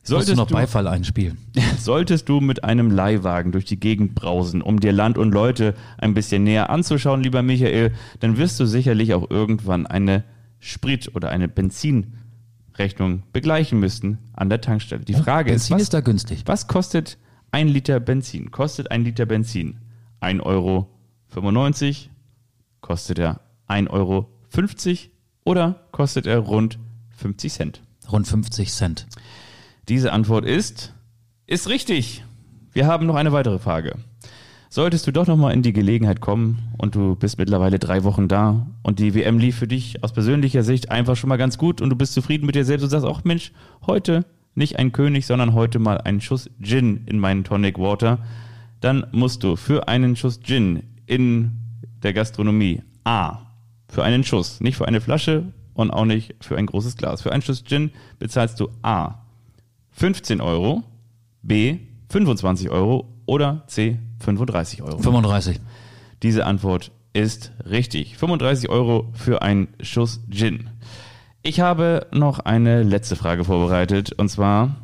[SPEAKER 3] Solltest
[SPEAKER 2] Solltest
[SPEAKER 3] du noch
[SPEAKER 2] du-
[SPEAKER 3] Beifall einspielen?
[SPEAKER 2] Solltest du mit einem Leihwagen durch die Gegend brausen, um dir Land und Leute ein bisschen näher anzuschauen, lieber Michael, dann wirst du sicherlich auch irgendwann eine Sprit- oder eine Benzinrechnung begleichen müssen an der Tankstelle. Die Frage
[SPEAKER 3] Benzin
[SPEAKER 2] ist,
[SPEAKER 3] ist da günstig.
[SPEAKER 2] was kostet ein Liter Benzin? Kostet ein Liter Benzin 1,95 Euro? Kostet er 1,50 Euro? Oder kostet er rund 50 Cent?
[SPEAKER 3] Rund 50 Cent.
[SPEAKER 2] Diese Antwort ist, ist richtig. Wir haben noch eine weitere Frage. Solltest du doch nochmal in die Gelegenheit kommen und du bist mittlerweile drei Wochen da und die WM lief für dich aus persönlicher Sicht einfach schon mal ganz gut und du bist zufrieden mit dir selbst und sagst, ach Mensch, heute nicht ein König, sondern heute mal einen Schuss Gin in meinen Tonic Water, dann musst du für einen Schuss Gin in der Gastronomie A, für einen Schuss, nicht für eine Flasche und auch nicht für ein großes Glas. Für einen Schuss Gin bezahlst du A, 15 Euro, B 25 Euro oder C 35 Euro.
[SPEAKER 3] 35.
[SPEAKER 2] Diese Antwort ist richtig. 35 Euro für einen Schuss Gin. Ich habe noch eine letzte Frage vorbereitet und zwar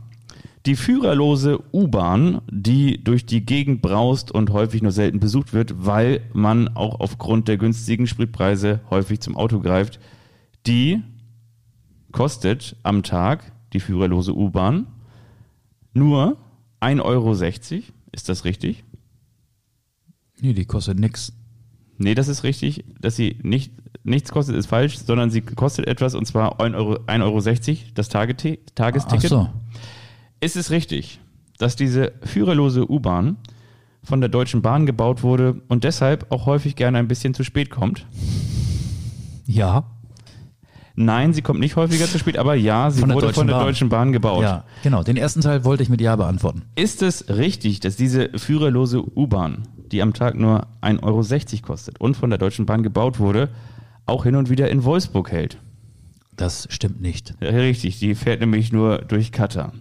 [SPEAKER 2] die führerlose U-Bahn, die durch die Gegend braust und häufig nur selten besucht wird, weil man auch aufgrund der günstigen Spritpreise häufig zum Auto greift, die kostet am Tag, die führerlose U-Bahn, nur 1,60 Euro. Ist das richtig?
[SPEAKER 3] Nee, die kostet nix.
[SPEAKER 2] Nee, das ist richtig. Dass sie nicht, nichts kostet, ist falsch, sondern sie kostet etwas und zwar 1,60 Euro, 1,60 Euro das
[SPEAKER 3] Ach
[SPEAKER 2] Tagesticket.
[SPEAKER 3] so.
[SPEAKER 2] Ist es richtig, dass diese führerlose U-Bahn von der Deutschen Bahn gebaut wurde und deshalb auch häufig gerne ein bisschen zu spät kommt?
[SPEAKER 3] Ja.
[SPEAKER 2] Nein, sie kommt nicht häufiger zu spät, aber ja, sie
[SPEAKER 3] Von
[SPEAKER 2] wurde von der
[SPEAKER 3] Bahn.
[SPEAKER 2] Deutschen Bahn gebaut.
[SPEAKER 3] Ja, genau. Den ersten Teil wollte ich mit Ja beantworten.
[SPEAKER 2] Ist es richtig, dass diese führerlose U-Bahn, die am Tag nur 1,60 Euro kostet und von der Deutschen Bahn gebaut wurde, auch hin und wieder in Wolfsburg hält?
[SPEAKER 3] Das stimmt nicht.
[SPEAKER 2] Ja, richtig, die fährt nämlich nur durch Katar.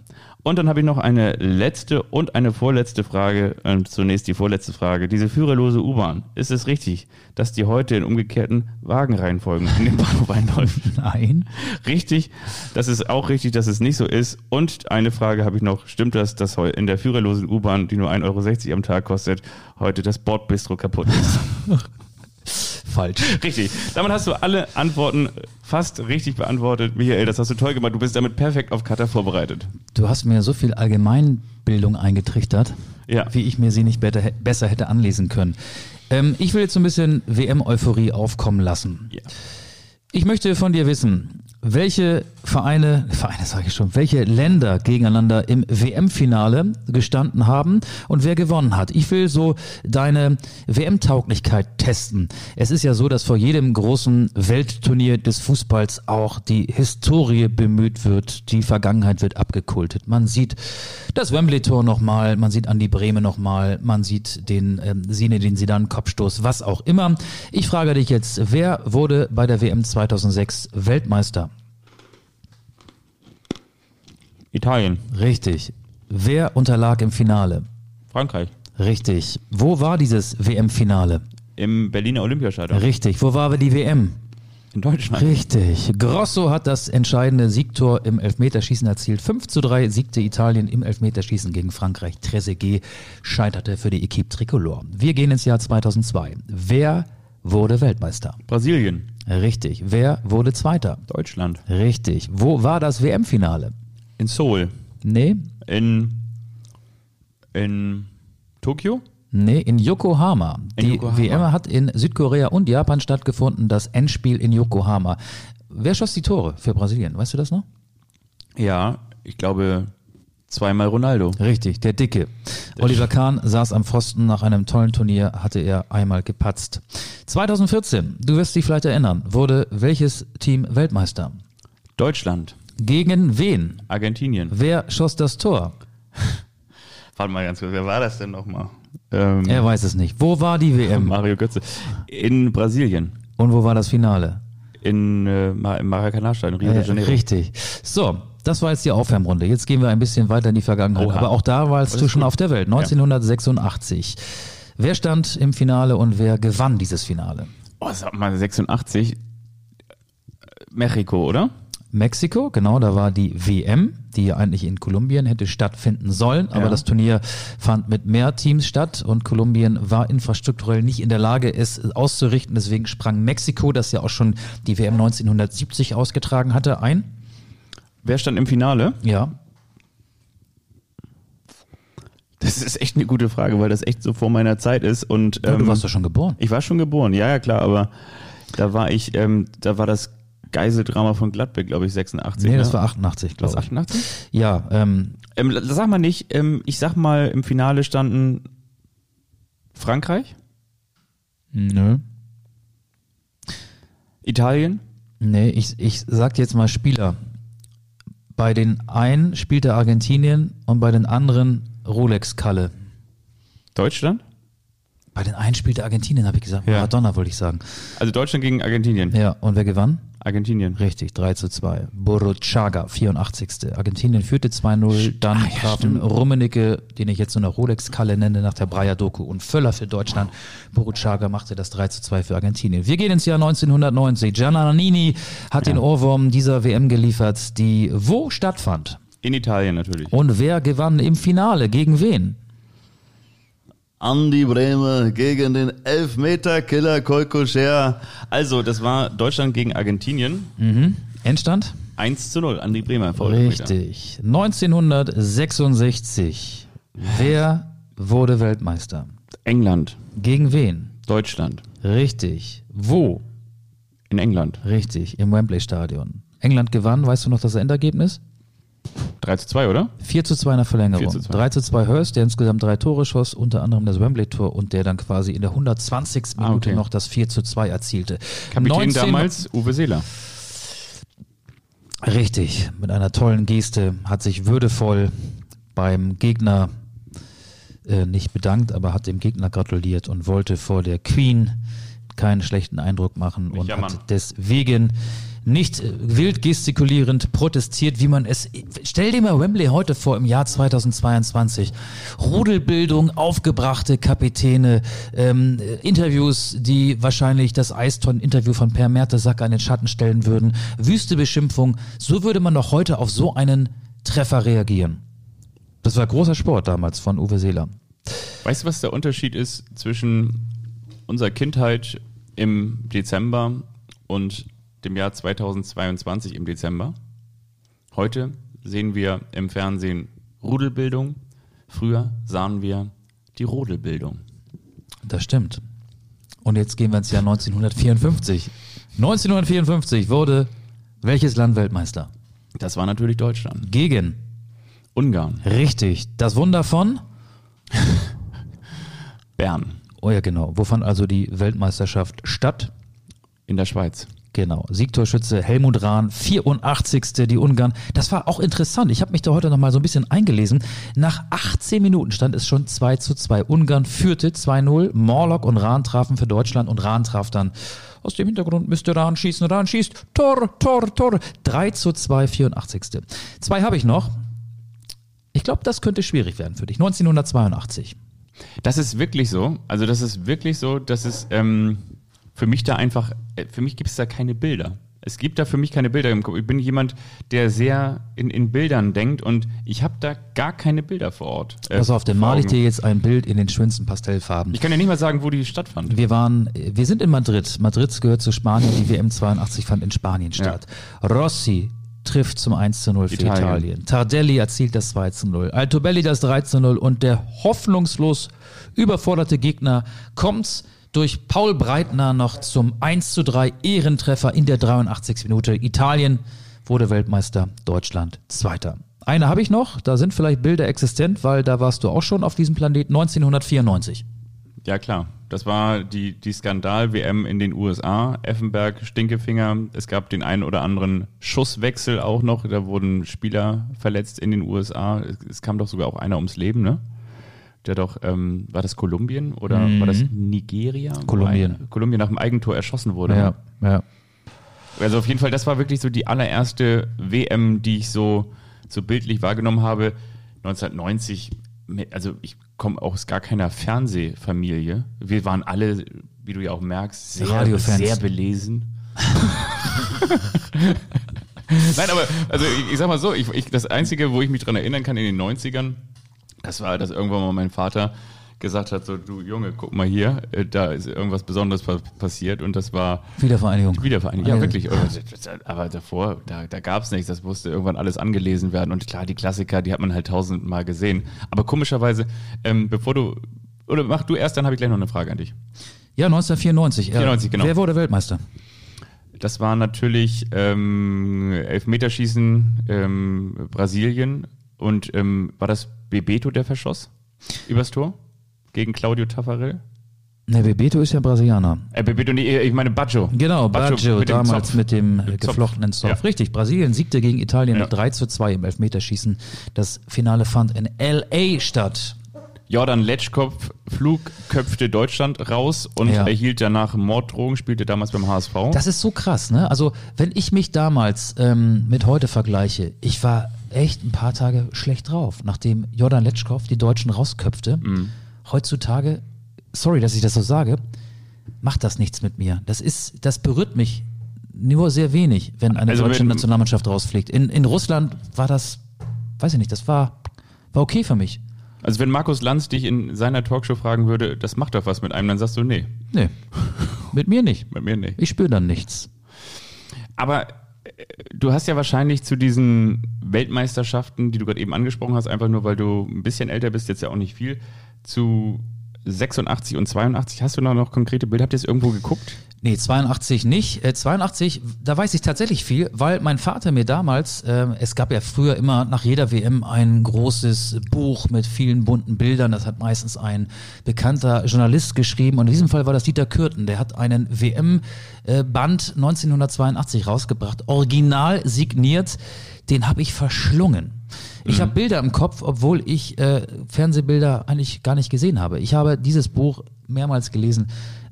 [SPEAKER 2] Und dann habe ich noch eine letzte und eine vorletzte Frage. Und zunächst die vorletzte Frage. Diese führerlose U-Bahn, ist es richtig, dass die heute in umgekehrten Wagenreihenfolgen in den Bahnhof einläuft?
[SPEAKER 3] Nein.
[SPEAKER 2] Richtig, das ist auch richtig, dass es nicht so ist. Und eine Frage habe ich noch. Stimmt das, dass in der führerlosen U-Bahn, die nur 1,60 Euro am Tag kostet, heute das Bordbistro kaputt ist?
[SPEAKER 3] Falsch.
[SPEAKER 2] richtig. Damit hast du alle Antworten fast richtig beantwortet. Michael, das hast du toll gemacht. Du bist damit perfekt auf Katar vorbereitet.
[SPEAKER 3] Du hast mir so viel Allgemeinbildung eingetrichtert,
[SPEAKER 2] Ja.
[SPEAKER 3] wie ich mir sie nicht besser hätte anlesen können. Ähm, ich will jetzt so ein bisschen WM-Euphorie aufkommen lassen.
[SPEAKER 2] Ja.
[SPEAKER 3] Ich möchte von dir wissen, welche Vereine, Vereine sage ich schon, welche Länder gegeneinander im WM-Finale gestanden haben und wer gewonnen hat. Ich will so deine WM-Tauglichkeit testen. Es ist ja so, dass vor jedem großen Weltturnier des Fußballs auch die Historie bemüht wird, die Vergangenheit wird abgekultet. Man sieht das Wembley-Tor nochmal, man sieht Andi Breme nochmal, man sieht den ähm, Sine, den Sidan Kopfstoß, was auch immer. Ich frage dich jetzt, wer wurde bei der WM 2006 Weltmeister?
[SPEAKER 2] Italien.
[SPEAKER 3] Richtig. Wer unterlag im Finale?
[SPEAKER 2] Frankreich.
[SPEAKER 3] Richtig. Wo war dieses WM-Finale?
[SPEAKER 2] Im Berliner Olympiastadion.
[SPEAKER 3] Richtig. Wo war die WM?
[SPEAKER 2] In Deutschland.
[SPEAKER 3] Richtig. Grosso hat das entscheidende Siegtor im Elfmeterschießen erzielt. 5 zu 3 siegte Italien im Elfmeterschießen gegen Frankreich. Trezeguet scheiterte für die Equipe Tricolore. Wir gehen ins Jahr 2002. Wer wurde Weltmeister?
[SPEAKER 2] Brasilien.
[SPEAKER 3] Richtig. Wer wurde Zweiter?
[SPEAKER 2] Deutschland.
[SPEAKER 3] Richtig. Wo war das WM-Finale?
[SPEAKER 2] In Seoul.
[SPEAKER 3] Nee,
[SPEAKER 2] In. In. Tokio?
[SPEAKER 3] Nee, in Yokohama.
[SPEAKER 2] In
[SPEAKER 3] die
[SPEAKER 2] Yokohama.
[SPEAKER 3] WM hat in Südkorea und Japan stattgefunden, das Endspiel in Yokohama. Wer schoss die Tore für Brasilien? Weißt du das noch?
[SPEAKER 2] Ja, ich glaube zweimal Ronaldo.
[SPEAKER 3] Richtig, der Dicke. Oliver Kahn saß am Pfosten nach einem tollen Turnier, hatte er einmal gepatzt. 2014, du wirst dich vielleicht erinnern, wurde welches Team Weltmeister?
[SPEAKER 2] Deutschland.
[SPEAKER 3] Gegen wen?
[SPEAKER 2] Argentinien.
[SPEAKER 3] Wer schoss das Tor?
[SPEAKER 2] Warte mal ganz kurz, wer war das denn nochmal? Ähm,
[SPEAKER 3] Er weiß es nicht. Wo war die WM?
[SPEAKER 2] Mario Götze. In Brasilien.
[SPEAKER 3] Und wo war das Finale?
[SPEAKER 2] In, äh, Ma- im Maracanã-Stadion, Rio de
[SPEAKER 3] Äh,
[SPEAKER 2] Janeiro.
[SPEAKER 3] richtig. So, das war jetzt die Aufwärmrunde. Jetzt gehen wir ein bisschen weiter in die Vergangenheit.
[SPEAKER 2] Oha.
[SPEAKER 3] Aber auch da warst du schon
[SPEAKER 2] gut.
[SPEAKER 3] auf der Welt. 1986. Wer stand im Finale und wer gewann dieses Finale?
[SPEAKER 2] Oh, sag mal, 86. Mexiko, oder?
[SPEAKER 3] Mexiko, genau, da war die WM, die ja eigentlich in Kolumbien hätte stattfinden sollen, aber
[SPEAKER 2] Ja.
[SPEAKER 3] das Turnier fand mit mehr Teams statt und Kolumbien war infrastrukturell nicht in der Lage, es auszurichten. Deswegen sprang Mexiko, das ja auch schon die WM 1970 ausgetragen hatte, ein.
[SPEAKER 2] Wer stand im Finale?
[SPEAKER 3] Ja,
[SPEAKER 2] Das ist echt eine gute Frage, weil das echt so vor meiner Zeit ist. Und
[SPEAKER 3] Ja,
[SPEAKER 2] ähm,
[SPEAKER 3] du warst doch schon geboren.
[SPEAKER 2] Ich war schon geboren, ja, ja, klar, aber da war ich, ähm, da war das Geiseldrama von Gladbeck, glaube ich, 86.
[SPEAKER 3] Nee, das
[SPEAKER 2] ne?
[SPEAKER 3] war 88,
[SPEAKER 2] Was,
[SPEAKER 3] glaube ich.
[SPEAKER 2] 88?
[SPEAKER 3] Ja, ähm,
[SPEAKER 2] Ähm, sag mal nicht, ähm, ich sag mal, im Finale standen Frankreich,
[SPEAKER 3] nö.
[SPEAKER 2] Italien,
[SPEAKER 3] Nee, ich, ich sag jetzt mal Spieler. Bei den einen spielte Argentinien und bei den anderen Rolex-Kalle.
[SPEAKER 2] Deutschland.
[SPEAKER 3] Bei den einen spielte Argentinien, habe ich gesagt.
[SPEAKER 2] Ja.
[SPEAKER 3] Maradona wollte ich sagen.
[SPEAKER 2] Also Deutschland gegen Argentinien.
[SPEAKER 3] Ja, und wer gewann?
[SPEAKER 2] Argentinien.
[SPEAKER 3] Richtig, 3 zu 2. Burruchaga, 84. Argentinien führte 2-0, dann
[SPEAKER 2] Ah, ja,
[SPEAKER 3] trafen
[SPEAKER 2] stimmt.
[SPEAKER 3] Rummenigge, den ich jetzt so eine Rolex-Kalle nenne, nach der Breyer-Doku und Völler für Deutschland. Burruchaga machte das 3 zu 2 für Argentinien. Wir gehen ins Jahr 1990. Giannanini hat den Ohrwurm dieser WM geliefert, die wo stattfand.
[SPEAKER 2] In Italien natürlich.
[SPEAKER 3] Und wer gewann im Finale? Gegen wen?
[SPEAKER 2] Andi Bremer gegen den Elfmeter-Killer Kolkoscher. Also, das war Deutschland gegen Argentinien.
[SPEAKER 3] Mhm. Endstand?
[SPEAKER 2] 1 zu 0. Andi Bremer. Elfmeter.
[SPEAKER 3] Richtig. 1966. Wer wurde Weltmeister?
[SPEAKER 2] England.
[SPEAKER 3] Gegen wen?
[SPEAKER 2] Deutschland.
[SPEAKER 3] Richtig. Wo?
[SPEAKER 2] In England.
[SPEAKER 3] Richtig. Im Wembley Stadion. England gewann, weißt du noch das Endergebnis?
[SPEAKER 2] 3 zu 2, oder?
[SPEAKER 3] 4 zu 2 in der Verlängerung.
[SPEAKER 2] 4 zu 2.
[SPEAKER 3] 3 zu 2 Hurst, der insgesamt drei Tore schoss, unter anderem das Wembley-Tor und der dann quasi in der 120.
[SPEAKER 2] Ah,
[SPEAKER 3] Minute
[SPEAKER 2] okay.
[SPEAKER 3] noch das 4 zu 2 erzielte.
[SPEAKER 2] Kapitän
[SPEAKER 3] 19
[SPEAKER 2] damals Uwe Seeler.
[SPEAKER 3] Richtig, mit einer tollen Geste hat sich würdevoll beim Gegner äh, nicht bedankt, aber hat dem Gegner gratuliert und wollte vor der Queen keinen schlechten Eindruck machen und
[SPEAKER 2] jammern.
[SPEAKER 3] hat deswegen nicht äh, wild gestikulierend protestiert, wie man es. Stell dir mal Wembley heute vor im Jahr 2022. Rudelbildung, aufgebrachte Kapitäne, ähm, äh, Interviews, die wahrscheinlich das Eiston-Interview von Per Mertesacker in den Schatten stellen würden, wüste Beschimpfung. So würde man doch heute auf so einen Treffer reagieren. Das war großer Sport damals von Uwe Seeler.
[SPEAKER 2] Weißt du, was der Unterschied ist zwischen unserer Kindheit im Dezember und dem Jahr 2022 im Dezember? Heute sehen wir im Fernsehen Rudelbildung. Früher sahen wir die Rodelbildung.
[SPEAKER 3] Das stimmt. Und jetzt gehen wir ins Jahr 1954. 1954 wurde Welches Land Weltmeister?
[SPEAKER 2] Das war natürlich Deutschland.
[SPEAKER 3] Gegen.
[SPEAKER 2] Ungarn.
[SPEAKER 3] Richtig. Das Wunder von?
[SPEAKER 2] Bern.
[SPEAKER 3] Oh ja, genau. Wo fand also die Weltmeisterschaft statt?
[SPEAKER 2] In der Schweiz.
[SPEAKER 3] Genau. Siegtorschütze Helmut Rahn, 84. die Ungarn. Das war auch interessant. Ich habe mich da heute noch mal so ein bisschen eingelesen. Nach 18 Minuten stand es schon 2 zu 2. Ungarn führte 2-0. Morlock und Rahn trafen für Deutschland und Rahn traf dann aus dem Hintergrund müsste Rahn schießen. Rahn schießt. Tor, Tor, Tor. 3 zu 2, 84. Zwei habe ich noch. Ich glaube, das könnte schwierig werden für dich. 1982.
[SPEAKER 2] Das ist wirklich so. Also das ist wirklich so, dass es ähm, für mich da einfach, äh, für mich gibt es da keine Bilder. Es gibt da für mich keine Bilder im Kopf. Ich bin jemand, der sehr in, in Bildern denkt und ich habe da gar keine Bilder vor Ort. äh,
[SPEAKER 3] Pass auf, dann male ich dir jetzt ein Bild in den schönsten Pastellfarben.
[SPEAKER 2] Ich kann ja nicht mal sagen, wo die stattfand.
[SPEAKER 3] Wir waren, wir sind in Madrid. Madrid gehört zu Spanien. Die WM 82 fand in Spanien statt. Rossi trifft zum 1 zu 0 für
[SPEAKER 2] Italien.
[SPEAKER 3] Italien. Tardelli erzielt das 2 zu 0. Altobelli das 3 zu 0 und der hoffnungslos überforderte Gegner kommt durch Paul Breitner noch zum 1 zu 3 Ehrentreffer in der 83. Minute. Italien wurde Weltmeister, Deutschland Zweiter. Eine habe ich noch, da sind vielleicht Bilder existent, weil da warst du auch schon auf diesem Planeten 1994.
[SPEAKER 2] Ja klar, das war die, die Skandal-WM in den USA. Effenberg, Stinkefinger. Es gab den einen oder anderen Schusswechsel auch noch. Da wurden Spieler verletzt in den USA. Es kam doch sogar auch einer ums Leben, ne? Der doch, ähm, war das Kolumbien oder war das Nigeria?
[SPEAKER 3] Mhm. Kolumbien.
[SPEAKER 2] ein- Kolumbien nach dem Eigentor erschossen wurde.
[SPEAKER 3] Ja, ja.
[SPEAKER 2] Also auf jeden Fall, das war wirklich so die allererste WM, die ich so, so bildlich wahrgenommen habe. 1990, mit- also ich komme aus gar keiner Fernsehfamilie. Wir waren alle, wie du ja auch merkst, sehr, sehr belesen. Nein, aber also ich, ich sag mal so, ich, ich, das Einzige, wo ich mich dran erinnern kann in den 90ern, das war, dass irgendwann mal mein Vater gesagt hat, so du Junge, guck mal hier, äh, da ist irgendwas Besonderes pa passiert und das war
[SPEAKER 3] Wiedervereinigung.
[SPEAKER 2] Wiedervereinigung, ja wirklich. Aber davor, da, da gab es nichts, das musste irgendwann alles angelesen werden. Und klar, die Klassiker, die hat man halt tausendmal gesehen. Aber komischerweise, ähm, bevor du, oder mach du erst, dann habe ich gleich noch eine Frage an dich.
[SPEAKER 3] Ja, 1994.
[SPEAKER 2] 94, genau.
[SPEAKER 3] Wer wurde Weltmeister?
[SPEAKER 2] Das war natürlich ähm, Elfmeterschießen ähm, Brasilien und ähm, war das Bebeto, der verschoss? Übers Tor? Gegen Claudio Taffarel?
[SPEAKER 3] Ne, Bebeto ist ja Brasilianer.
[SPEAKER 2] Äh, Bebeto, nee, ich meine Baggio.
[SPEAKER 3] Genau, Baggio,
[SPEAKER 2] mit dem
[SPEAKER 3] damals
[SPEAKER 2] Zopf.
[SPEAKER 3] mit dem äh,
[SPEAKER 2] Zopf.
[SPEAKER 3] geflochtenen Zopf.
[SPEAKER 2] Ja.
[SPEAKER 3] Richtig, Brasilien siegte gegen Italien
[SPEAKER 2] Ja.
[SPEAKER 3] mit 3 zu 2 im Elfmeterschießen. Das Finale fand in L.A. statt.
[SPEAKER 2] Jordan Letschkopf flugköpfte Deutschland raus und
[SPEAKER 3] Ja.
[SPEAKER 2] erhielt danach Morddrohungen, spielte damals beim HSV.
[SPEAKER 3] Das ist so krass, ne? Also, wenn ich mich damals ähm, mit heute vergleiche, ich war echt ein paar Tage schlecht drauf, nachdem Jordan Letschkow die Deutschen rausköpfte.
[SPEAKER 2] Mhm.
[SPEAKER 3] Heutzutage, sorry, dass ich das so sage, macht das nichts mit mir. Das ist, das berührt mich nur sehr wenig, wenn eine
[SPEAKER 2] Also
[SPEAKER 3] deutsche
[SPEAKER 2] wenn-
[SPEAKER 3] Nationalmannschaft rausfliegt. In, in Russland war das, weiß ich nicht, das war, war okay für mich.
[SPEAKER 2] also wenn Markus Lanz dich in seiner Talkshow fragen würde, das macht doch was mit einem, dann sagst du, nee,
[SPEAKER 3] Nee, mit mir nicht.
[SPEAKER 2] mit mir nicht.
[SPEAKER 3] Ich spüre dann nichts.
[SPEAKER 2] Aber du hast ja wahrscheinlich zu diesen Weltmeisterschaften, die du gerade eben angesprochen hast, einfach nur weil du ein bisschen älter bist, jetzt ja auch nicht viel, zu 86 und 82, hast du noch, noch konkrete Bilder? Habt ihr es irgendwo geguckt?
[SPEAKER 3] Nee, 82 nicht. Äh, 82, da weiß ich tatsächlich viel, weil mein Vater mir damals, äh, es gab ja früher immer nach jeder WM ein großes Buch mit vielen bunten Bildern. Das hat meistens ein bekannter Journalist geschrieben. Und in diesem Fall war das Dieter Kürten. Der hat einen WM-Band 1982 rausgebracht, original signiert. Den habe ich verschlungen. Ich habe Bilder im Kopf, obwohl ich äh, Fernsehbilder eigentlich gar nicht gesehen habe. Ich habe dieses Buch mehrmals gelesen.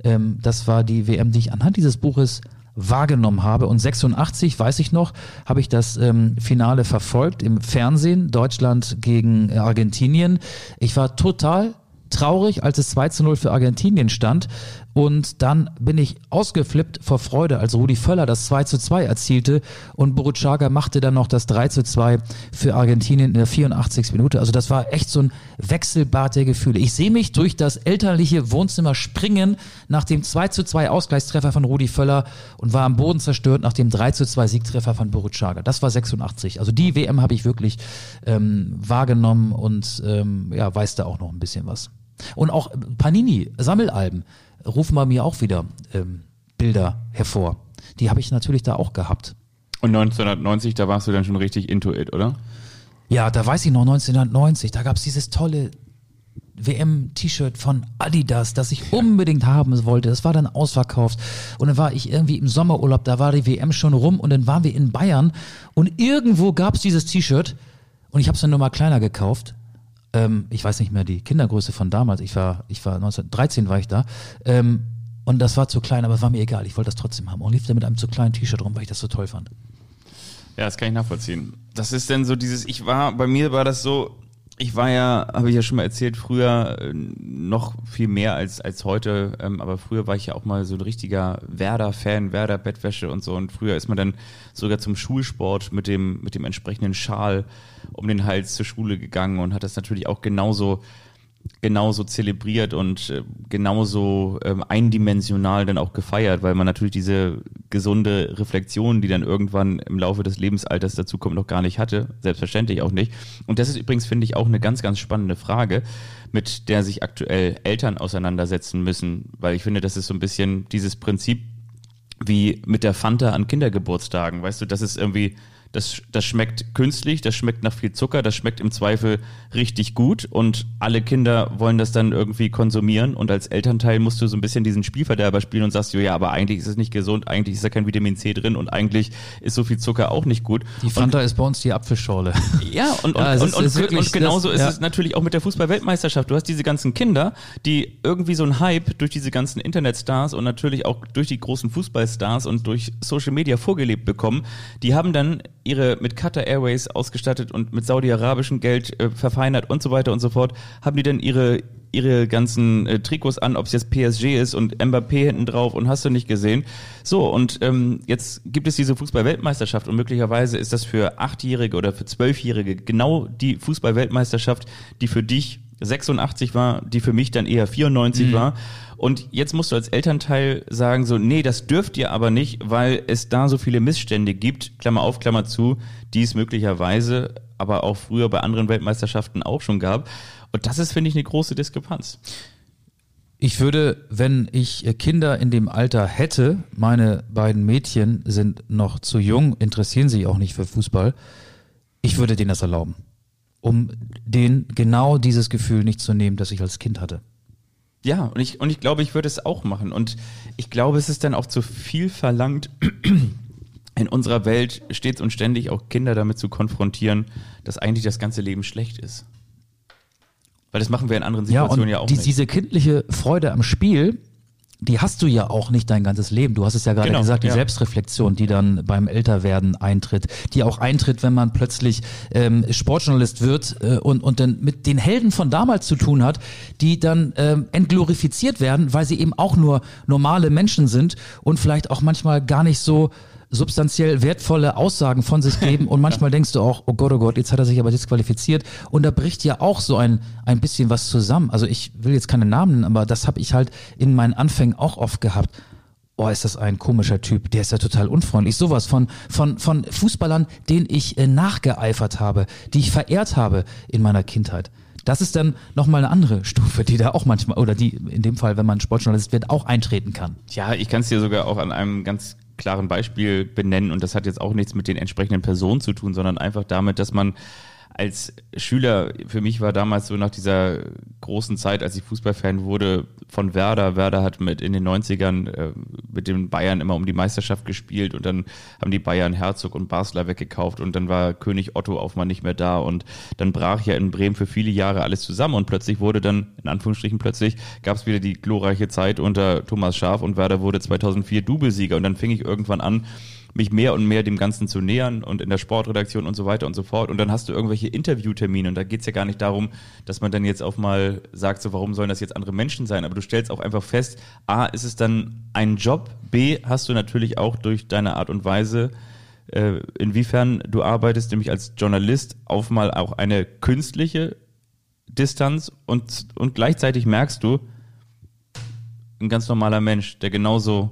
[SPEAKER 3] Ähm, das war die WM, die ich anhand dieses Buches wahrgenommen habe. Und 86, weiß ich noch, habe ich das ähm, Finale verfolgt im Fernsehen, Deutschland gegen äh, Argentinien. Ich war total traurig, als es 2 zu 0 für Argentinien stand. Und dann bin ich ausgeflippt vor Freude, als Rudi Völler das 2 zu 2 erzielte und Boruchaga machte dann noch das 3 zu 2 für Argentinien in der 84. Minute. Also das war echt so ein Wechselbad der Gefühle. Ich sehe mich durch das elterliche Wohnzimmer springen nach dem 2 zu 2 Ausgleichstreffer von Rudi Völler und war am Boden zerstört nach dem 3 zu 2 Siegtreffer von Boruchaga. Das war 86. Also die WM habe ich wirklich ähm, wahrgenommen und ähm, ja, weiß da auch noch ein bisschen was. Und auch Panini, Sammelalben, rufen bei mir auch wieder ähm, Bilder hervor. Die habe ich natürlich da auch gehabt.
[SPEAKER 2] Und 1990, da warst du dann schon richtig into it, oder?
[SPEAKER 3] Ja, da weiß ich noch 1990, da gab's dieses tolle WM-T-Shirt von Adidas, das ich unbedingt haben wollte. Das war dann ausverkauft. Und dann war ich irgendwie im Sommerurlaub, da war die WM schon rum und dann waren wir in Bayern und irgendwo gab's dieses T-Shirt und ich habe es dann nur mal kleiner gekauft. Ähm, ich weiß nicht mehr die Kindergröße von damals. Ich war, ich war 1913 war ich da. Ähm, und das war zu klein, aber war mir egal. Ich wollte das trotzdem haben und lief da mit einem zu kleinen T-Shirt rum, weil ich das so toll fand.
[SPEAKER 2] Ja, das kann ich nachvollziehen. Das ist denn so dieses, ich war, bei mir war das so, ich war ja, habe ich ja schon mal erzählt, früher äh, noch viel mehr als, als heute, ähm, aber früher war ich ja auch mal so ein richtiger Werder-Fan, Werder-Bettwäsche und so. Und früher ist man dann sogar zum Schulsport mit dem, mit dem entsprechenden Schal um den Hals zur Schule gegangen und hat das natürlich auch genauso genauso zelebriert und äh, genauso ähm, eindimensional dann auch gefeiert, weil man natürlich diese gesunde Reflexion, die dann irgendwann im Laufe des Lebensalters dazu kommt, noch gar nicht hatte. Selbstverständlich auch nicht. Und das ist übrigens, finde ich, auch eine ganz, ganz spannende Frage, mit der sich aktuell Eltern auseinandersetzen müssen, weil ich finde, das ist so ein bisschen dieses Prinzip wie mit der Fanta an Kindergeburtstagen. Weißt du, das ist irgendwie das, das schmeckt künstlich, das schmeckt nach viel Zucker, das schmeckt im Zweifel richtig gut und alle Kinder wollen das dann irgendwie konsumieren und als Elternteil musst du so ein bisschen diesen Spielverderber spielen und sagst, ja, aber eigentlich ist es nicht gesund, eigentlich ist da kein Vitamin C drin und eigentlich ist so viel Zucker auch nicht gut.
[SPEAKER 3] Die Fanta und, ist bei uns die Apfelschorle.
[SPEAKER 2] Ja, und, und, ja, und, und, wirklich, und genauso das, ist ja. es natürlich auch mit der Fußball-Weltmeisterschaft. Du hast diese ganzen Kinder, die irgendwie so ein Hype durch diese ganzen Internetstars und natürlich auch durch die großen Fußballstars und durch Social Media vorgelebt bekommen. Die haben dann ihre mit Qatar Airways ausgestattet und mit saudi-arabischem Geld äh, verfeinert und so weiter und so fort, haben die dann ihre ihre ganzen äh, Trikots an, ob es jetzt PSG ist und Mbappé hinten drauf und hast du nicht gesehen. So, und ähm, jetzt gibt es diese Fußball-Weltmeisterschaft und möglicherweise ist das für Achtjährige oder für Zwölfjährige genau die Fußball-Weltmeisterschaft, die für dich 86 war, die für mich dann eher 94 mhm. war. Und jetzt musst du als Elternteil sagen so, nee, das dürft ihr aber nicht, weil es da so viele Missstände gibt, Klammer auf, Klammer zu, die es möglicherweise aber auch früher bei anderen Weltmeisterschaften auch schon gab. Und das ist, finde ich, eine große Diskrepanz.
[SPEAKER 3] Ich würde, wenn ich Kinder in dem Alter hätte, meine beiden Mädchen sind noch zu jung, interessieren sich auch nicht für Fußball, ich würde denen das erlauben um denen genau dieses Gefühl nicht zu nehmen, das ich als Kind hatte.
[SPEAKER 2] Ja, und ich, und ich glaube, ich würde es auch machen. Und ich glaube, es ist dann auch zu viel verlangt, in unserer Welt stets und ständig auch Kinder damit zu konfrontieren, dass eigentlich das ganze Leben schlecht ist. Weil das machen wir in anderen Situationen ja,
[SPEAKER 3] ja
[SPEAKER 2] auch
[SPEAKER 3] die,
[SPEAKER 2] nicht.
[SPEAKER 3] Diese kindliche Freude am Spiel, die hast du ja auch nicht dein ganzes Leben. Du hast es ja gerade genau, gesagt, die ja. Selbstreflexion, die dann beim Älterwerden eintritt, die auch eintritt, wenn man plötzlich ähm, Sportjournalist wird äh, und, und dann mit den Helden von damals zu tun hat, die dann ähm, entglorifiziert werden, weil sie eben auch nur normale Menschen sind und vielleicht auch manchmal gar nicht so substanziell wertvolle Aussagen von sich geben und manchmal denkst du auch, oh Gott, oh Gott, jetzt hat er sich aber disqualifiziert und da bricht ja auch so ein, ein bisschen was zusammen. Also ich will jetzt keine Namen nennen, aber das habe ich halt in meinen Anfängen auch oft gehabt. Oh, ist das ein komischer Typ, der ist ja total unfreundlich. Sowas von, von, von Fußballern, denen ich äh, nachgeeifert habe, die ich verehrt habe in meiner Kindheit. Das ist dann nochmal eine andere Stufe, die da auch manchmal, oder die in dem Fall, wenn man Sportjournalist wird, auch eintreten kann.
[SPEAKER 2] Ja, ich kann es dir sogar auch an einem ganz klaren Beispiel benennen und das hat jetzt auch nichts mit den entsprechenden Personen zu tun, sondern einfach damit, dass man als Schüler, für mich war damals so nach dieser großen Zeit, als ich Fußballfan wurde, von Werder. Werder hat mit in den 90ern äh, mit den Bayern immer um die Meisterschaft gespielt und dann haben die Bayern Herzog und Basler weggekauft und dann war König Otto auf mal nicht mehr da und dann brach ja in Bremen für viele Jahre alles zusammen und plötzlich wurde dann, in Anführungsstrichen plötzlich, gab es wieder die glorreiche Zeit unter Thomas Schaf und Werder wurde 2004 Doublesieger und dann fing ich irgendwann an, mich mehr und mehr dem Ganzen zu nähern und in der Sportredaktion und so weiter und so fort. Und dann hast du irgendwelche Interviewtermine und da geht's ja gar nicht darum, dass man dann jetzt auch mal sagt, so warum sollen das jetzt andere Menschen sein? Aber du stellst auch einfach fest, A, ist es dann ein Job, B, hast du natürlich auch durch deine Art und Weise, äh, inwiefern du arbeitest, nämlich als Journalist, auf mal auch eine künstliche Distanz und, und gleichzeitig merkst du, ein ganz normaler Mensch, der genauso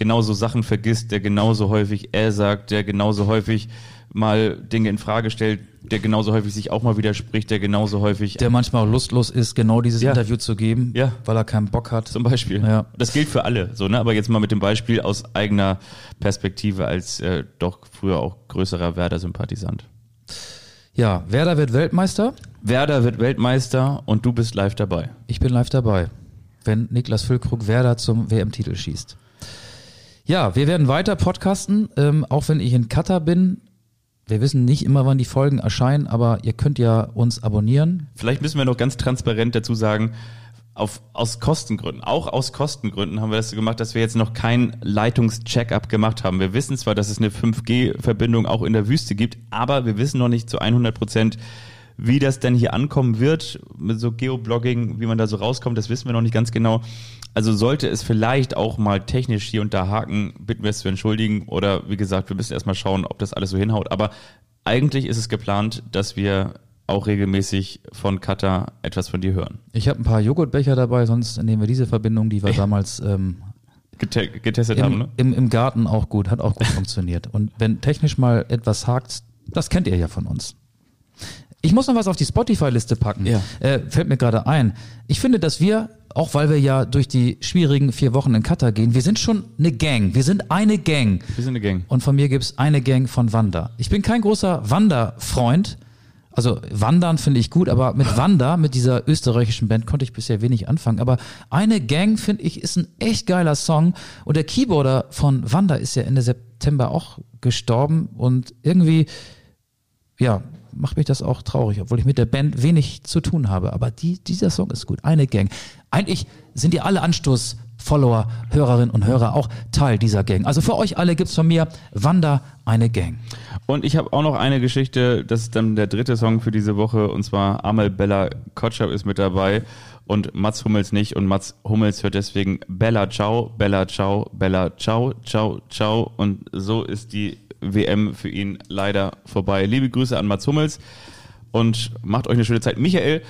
[SPEAKER 2] genauso Sachen vergisst, der genauso häufig er sagt, der genauso häufig mal Dinge in Frage stellt, der genauso häufig sich auch mal widerspricht, der genauso häufig
[SPEAKER 3] Der manchmal auch lustlos ist, genau dieses
[SPEAKER 2] Ja.
[SPEAKER 3] Interview zu geben,
[SPEAKER 2] Ja.
[SPEAKER 3] weil er keinen Bock hat.
[SPEAKER 2] zum Beispiel.
[SPEAKER 3] Ja.
[SPEAKER 2] Das gilt für alle, so, ne? Aber jetzt mal mit dem Beispiel aus eigener Perspektive als äh, doch früher auch größerer Werder-Sympathisant.
[SPEAKER 3] Ja, Werder wird Weltmeister.
[SPEAKER 2] Werder wird Weltmeister und du bist live dabei.
[SPEAKER 3] Ich bin live dabei, wenn Niklas Füllkrug Werder zum WM-Titel schießt. Ja, wir werden weiter podcasten, ähm, auch wenn ich in Katar bin. Wir wissen nicht immer, wann die Folgen erscheinen, aber ihr könnt ja uns abonnieren.
[SPEAKER 2] Vielleicht müssen wir noch ganz transparent dazu sagen, auf, aus Kostengründen, auch aus Kostengründen haben wir das so gemacht, dass wir jetzt noch kein Leitungs-Check-up gemacht haben. Wir wissen zwar, dass es eine 5G-Verbindung auch in der Wüste gibt, aber wir wissen noch nicht zu 100 Prozent, wie das denn hier ankommen wird, mit so Geoblogging, wie man da so rauskommt, das wissen wir noch nicht ganz genau. Also sollte es vielleicht auch mal technisch hier und da haken, bitten wir es zu entschuldigen oder wie gesagt, wir müssen erstmal schauen, ob das alles so hinhaut. Aber eigentlich ist es geplant, dass wir auch regelmäßig von Katar etwas von dir hören.
[SPEAKER 3] Ich habe ein paar Joghurtbecher dabei, sonst nehmen wir diese Verbindung, die wir damals ähm,
[SPEAKER 2] Gete getestet haben,
[SPEAKER 3] im,
[SPEAKER 2] ne?
[SPEAKER 3] im, im Garten auch gut, hat auch gut funktioniert. Und wenn technisch mal etwas hakt, das kennt ihr ja von uns. Ich muss noch was auf die Spotify-Liste packen.
[SPEAKER 2] Ja.
[SPEAKER 3] Äh, fällt mir gerade ein. Ich finde, dass wir, auch weil wir ja durch die schwierigen vier Wochen in Katar gehen, wir sind schon eine Gang. Wir sind eine Gang.
[SPEAKER 2] Wir sind eine Gang.
[SPEAKER 3] Und von mir gibt's eine Gang von Wanda. Ich bin kein großer Wanda-Freund. Also Wandern finde ich gut, aber mit Wanda, mit dieser österreichischen Band, konnte ich bisher wenig anfangen. Aber eine Gang, finde ich, ist ein echt geiler Song. Und der Keyboarder von Wanda ist ja Ende September auch gestorben. Und irgendwie, ja, macht mich das auch traurig, obwohl ich mit der Band wenig zu tun habe. Aber die, dieser Song ist gut. Eine Gang. Eigentlich sind die alle Anstoß. Follower, Hörerinnen und Hörer auch Teil dieser Gang. Also für euch alle gibt's von mir Wanda eine Gang.
[SPEAKER 2] Und ich habe auch noch eine Geschichte, das ist dann der dritte Song für diese Woche, und zwar Amel Bella Kotschap ist mit dabei und Mats Hummels nicht. Und Mats Hummels hört deswegen Bella Ciao, Bella Ciao, Bella Ciao, Ciao, Ciao. Und so ist die WM für ihn leider vorbei. Liebe Grüße an Mats Hummels und macht euch eine schöne Zeit. Michael,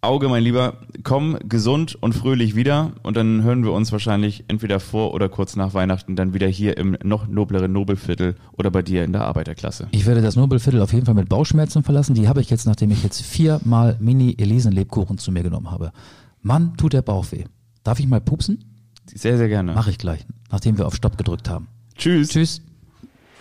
[SPEAKER 2] Auge, mein Lieber, komm gesund und fröhlich wieder und dann hören wir uns wahrscheinlich entweder vor oder kurz nach Weihnachten dann wieder hier im noch nobleren Nobelviertel oder bei dir in der Arbeiterklasse.
[SPEAKER 3] Ich werde das Nobelviertel auf jeden Fall mit Bauchschmerzen verlassen. Die habe ich jetzt, nachdem ich jetzt viermal Mini-Elisen-Lebkuchen zu mir genommen habe. Mann, tut der Bauch weh. Darf ich mal pupsen?
[SPEAKER 2] Sehr, sehr gerne.
[SPEAKER 3] Mache ich gleich, nachdem wir auf Stopp gedrückt haben.
[SPEAKER 2] Tschüss.
[SPEAKER 3] Tschüss.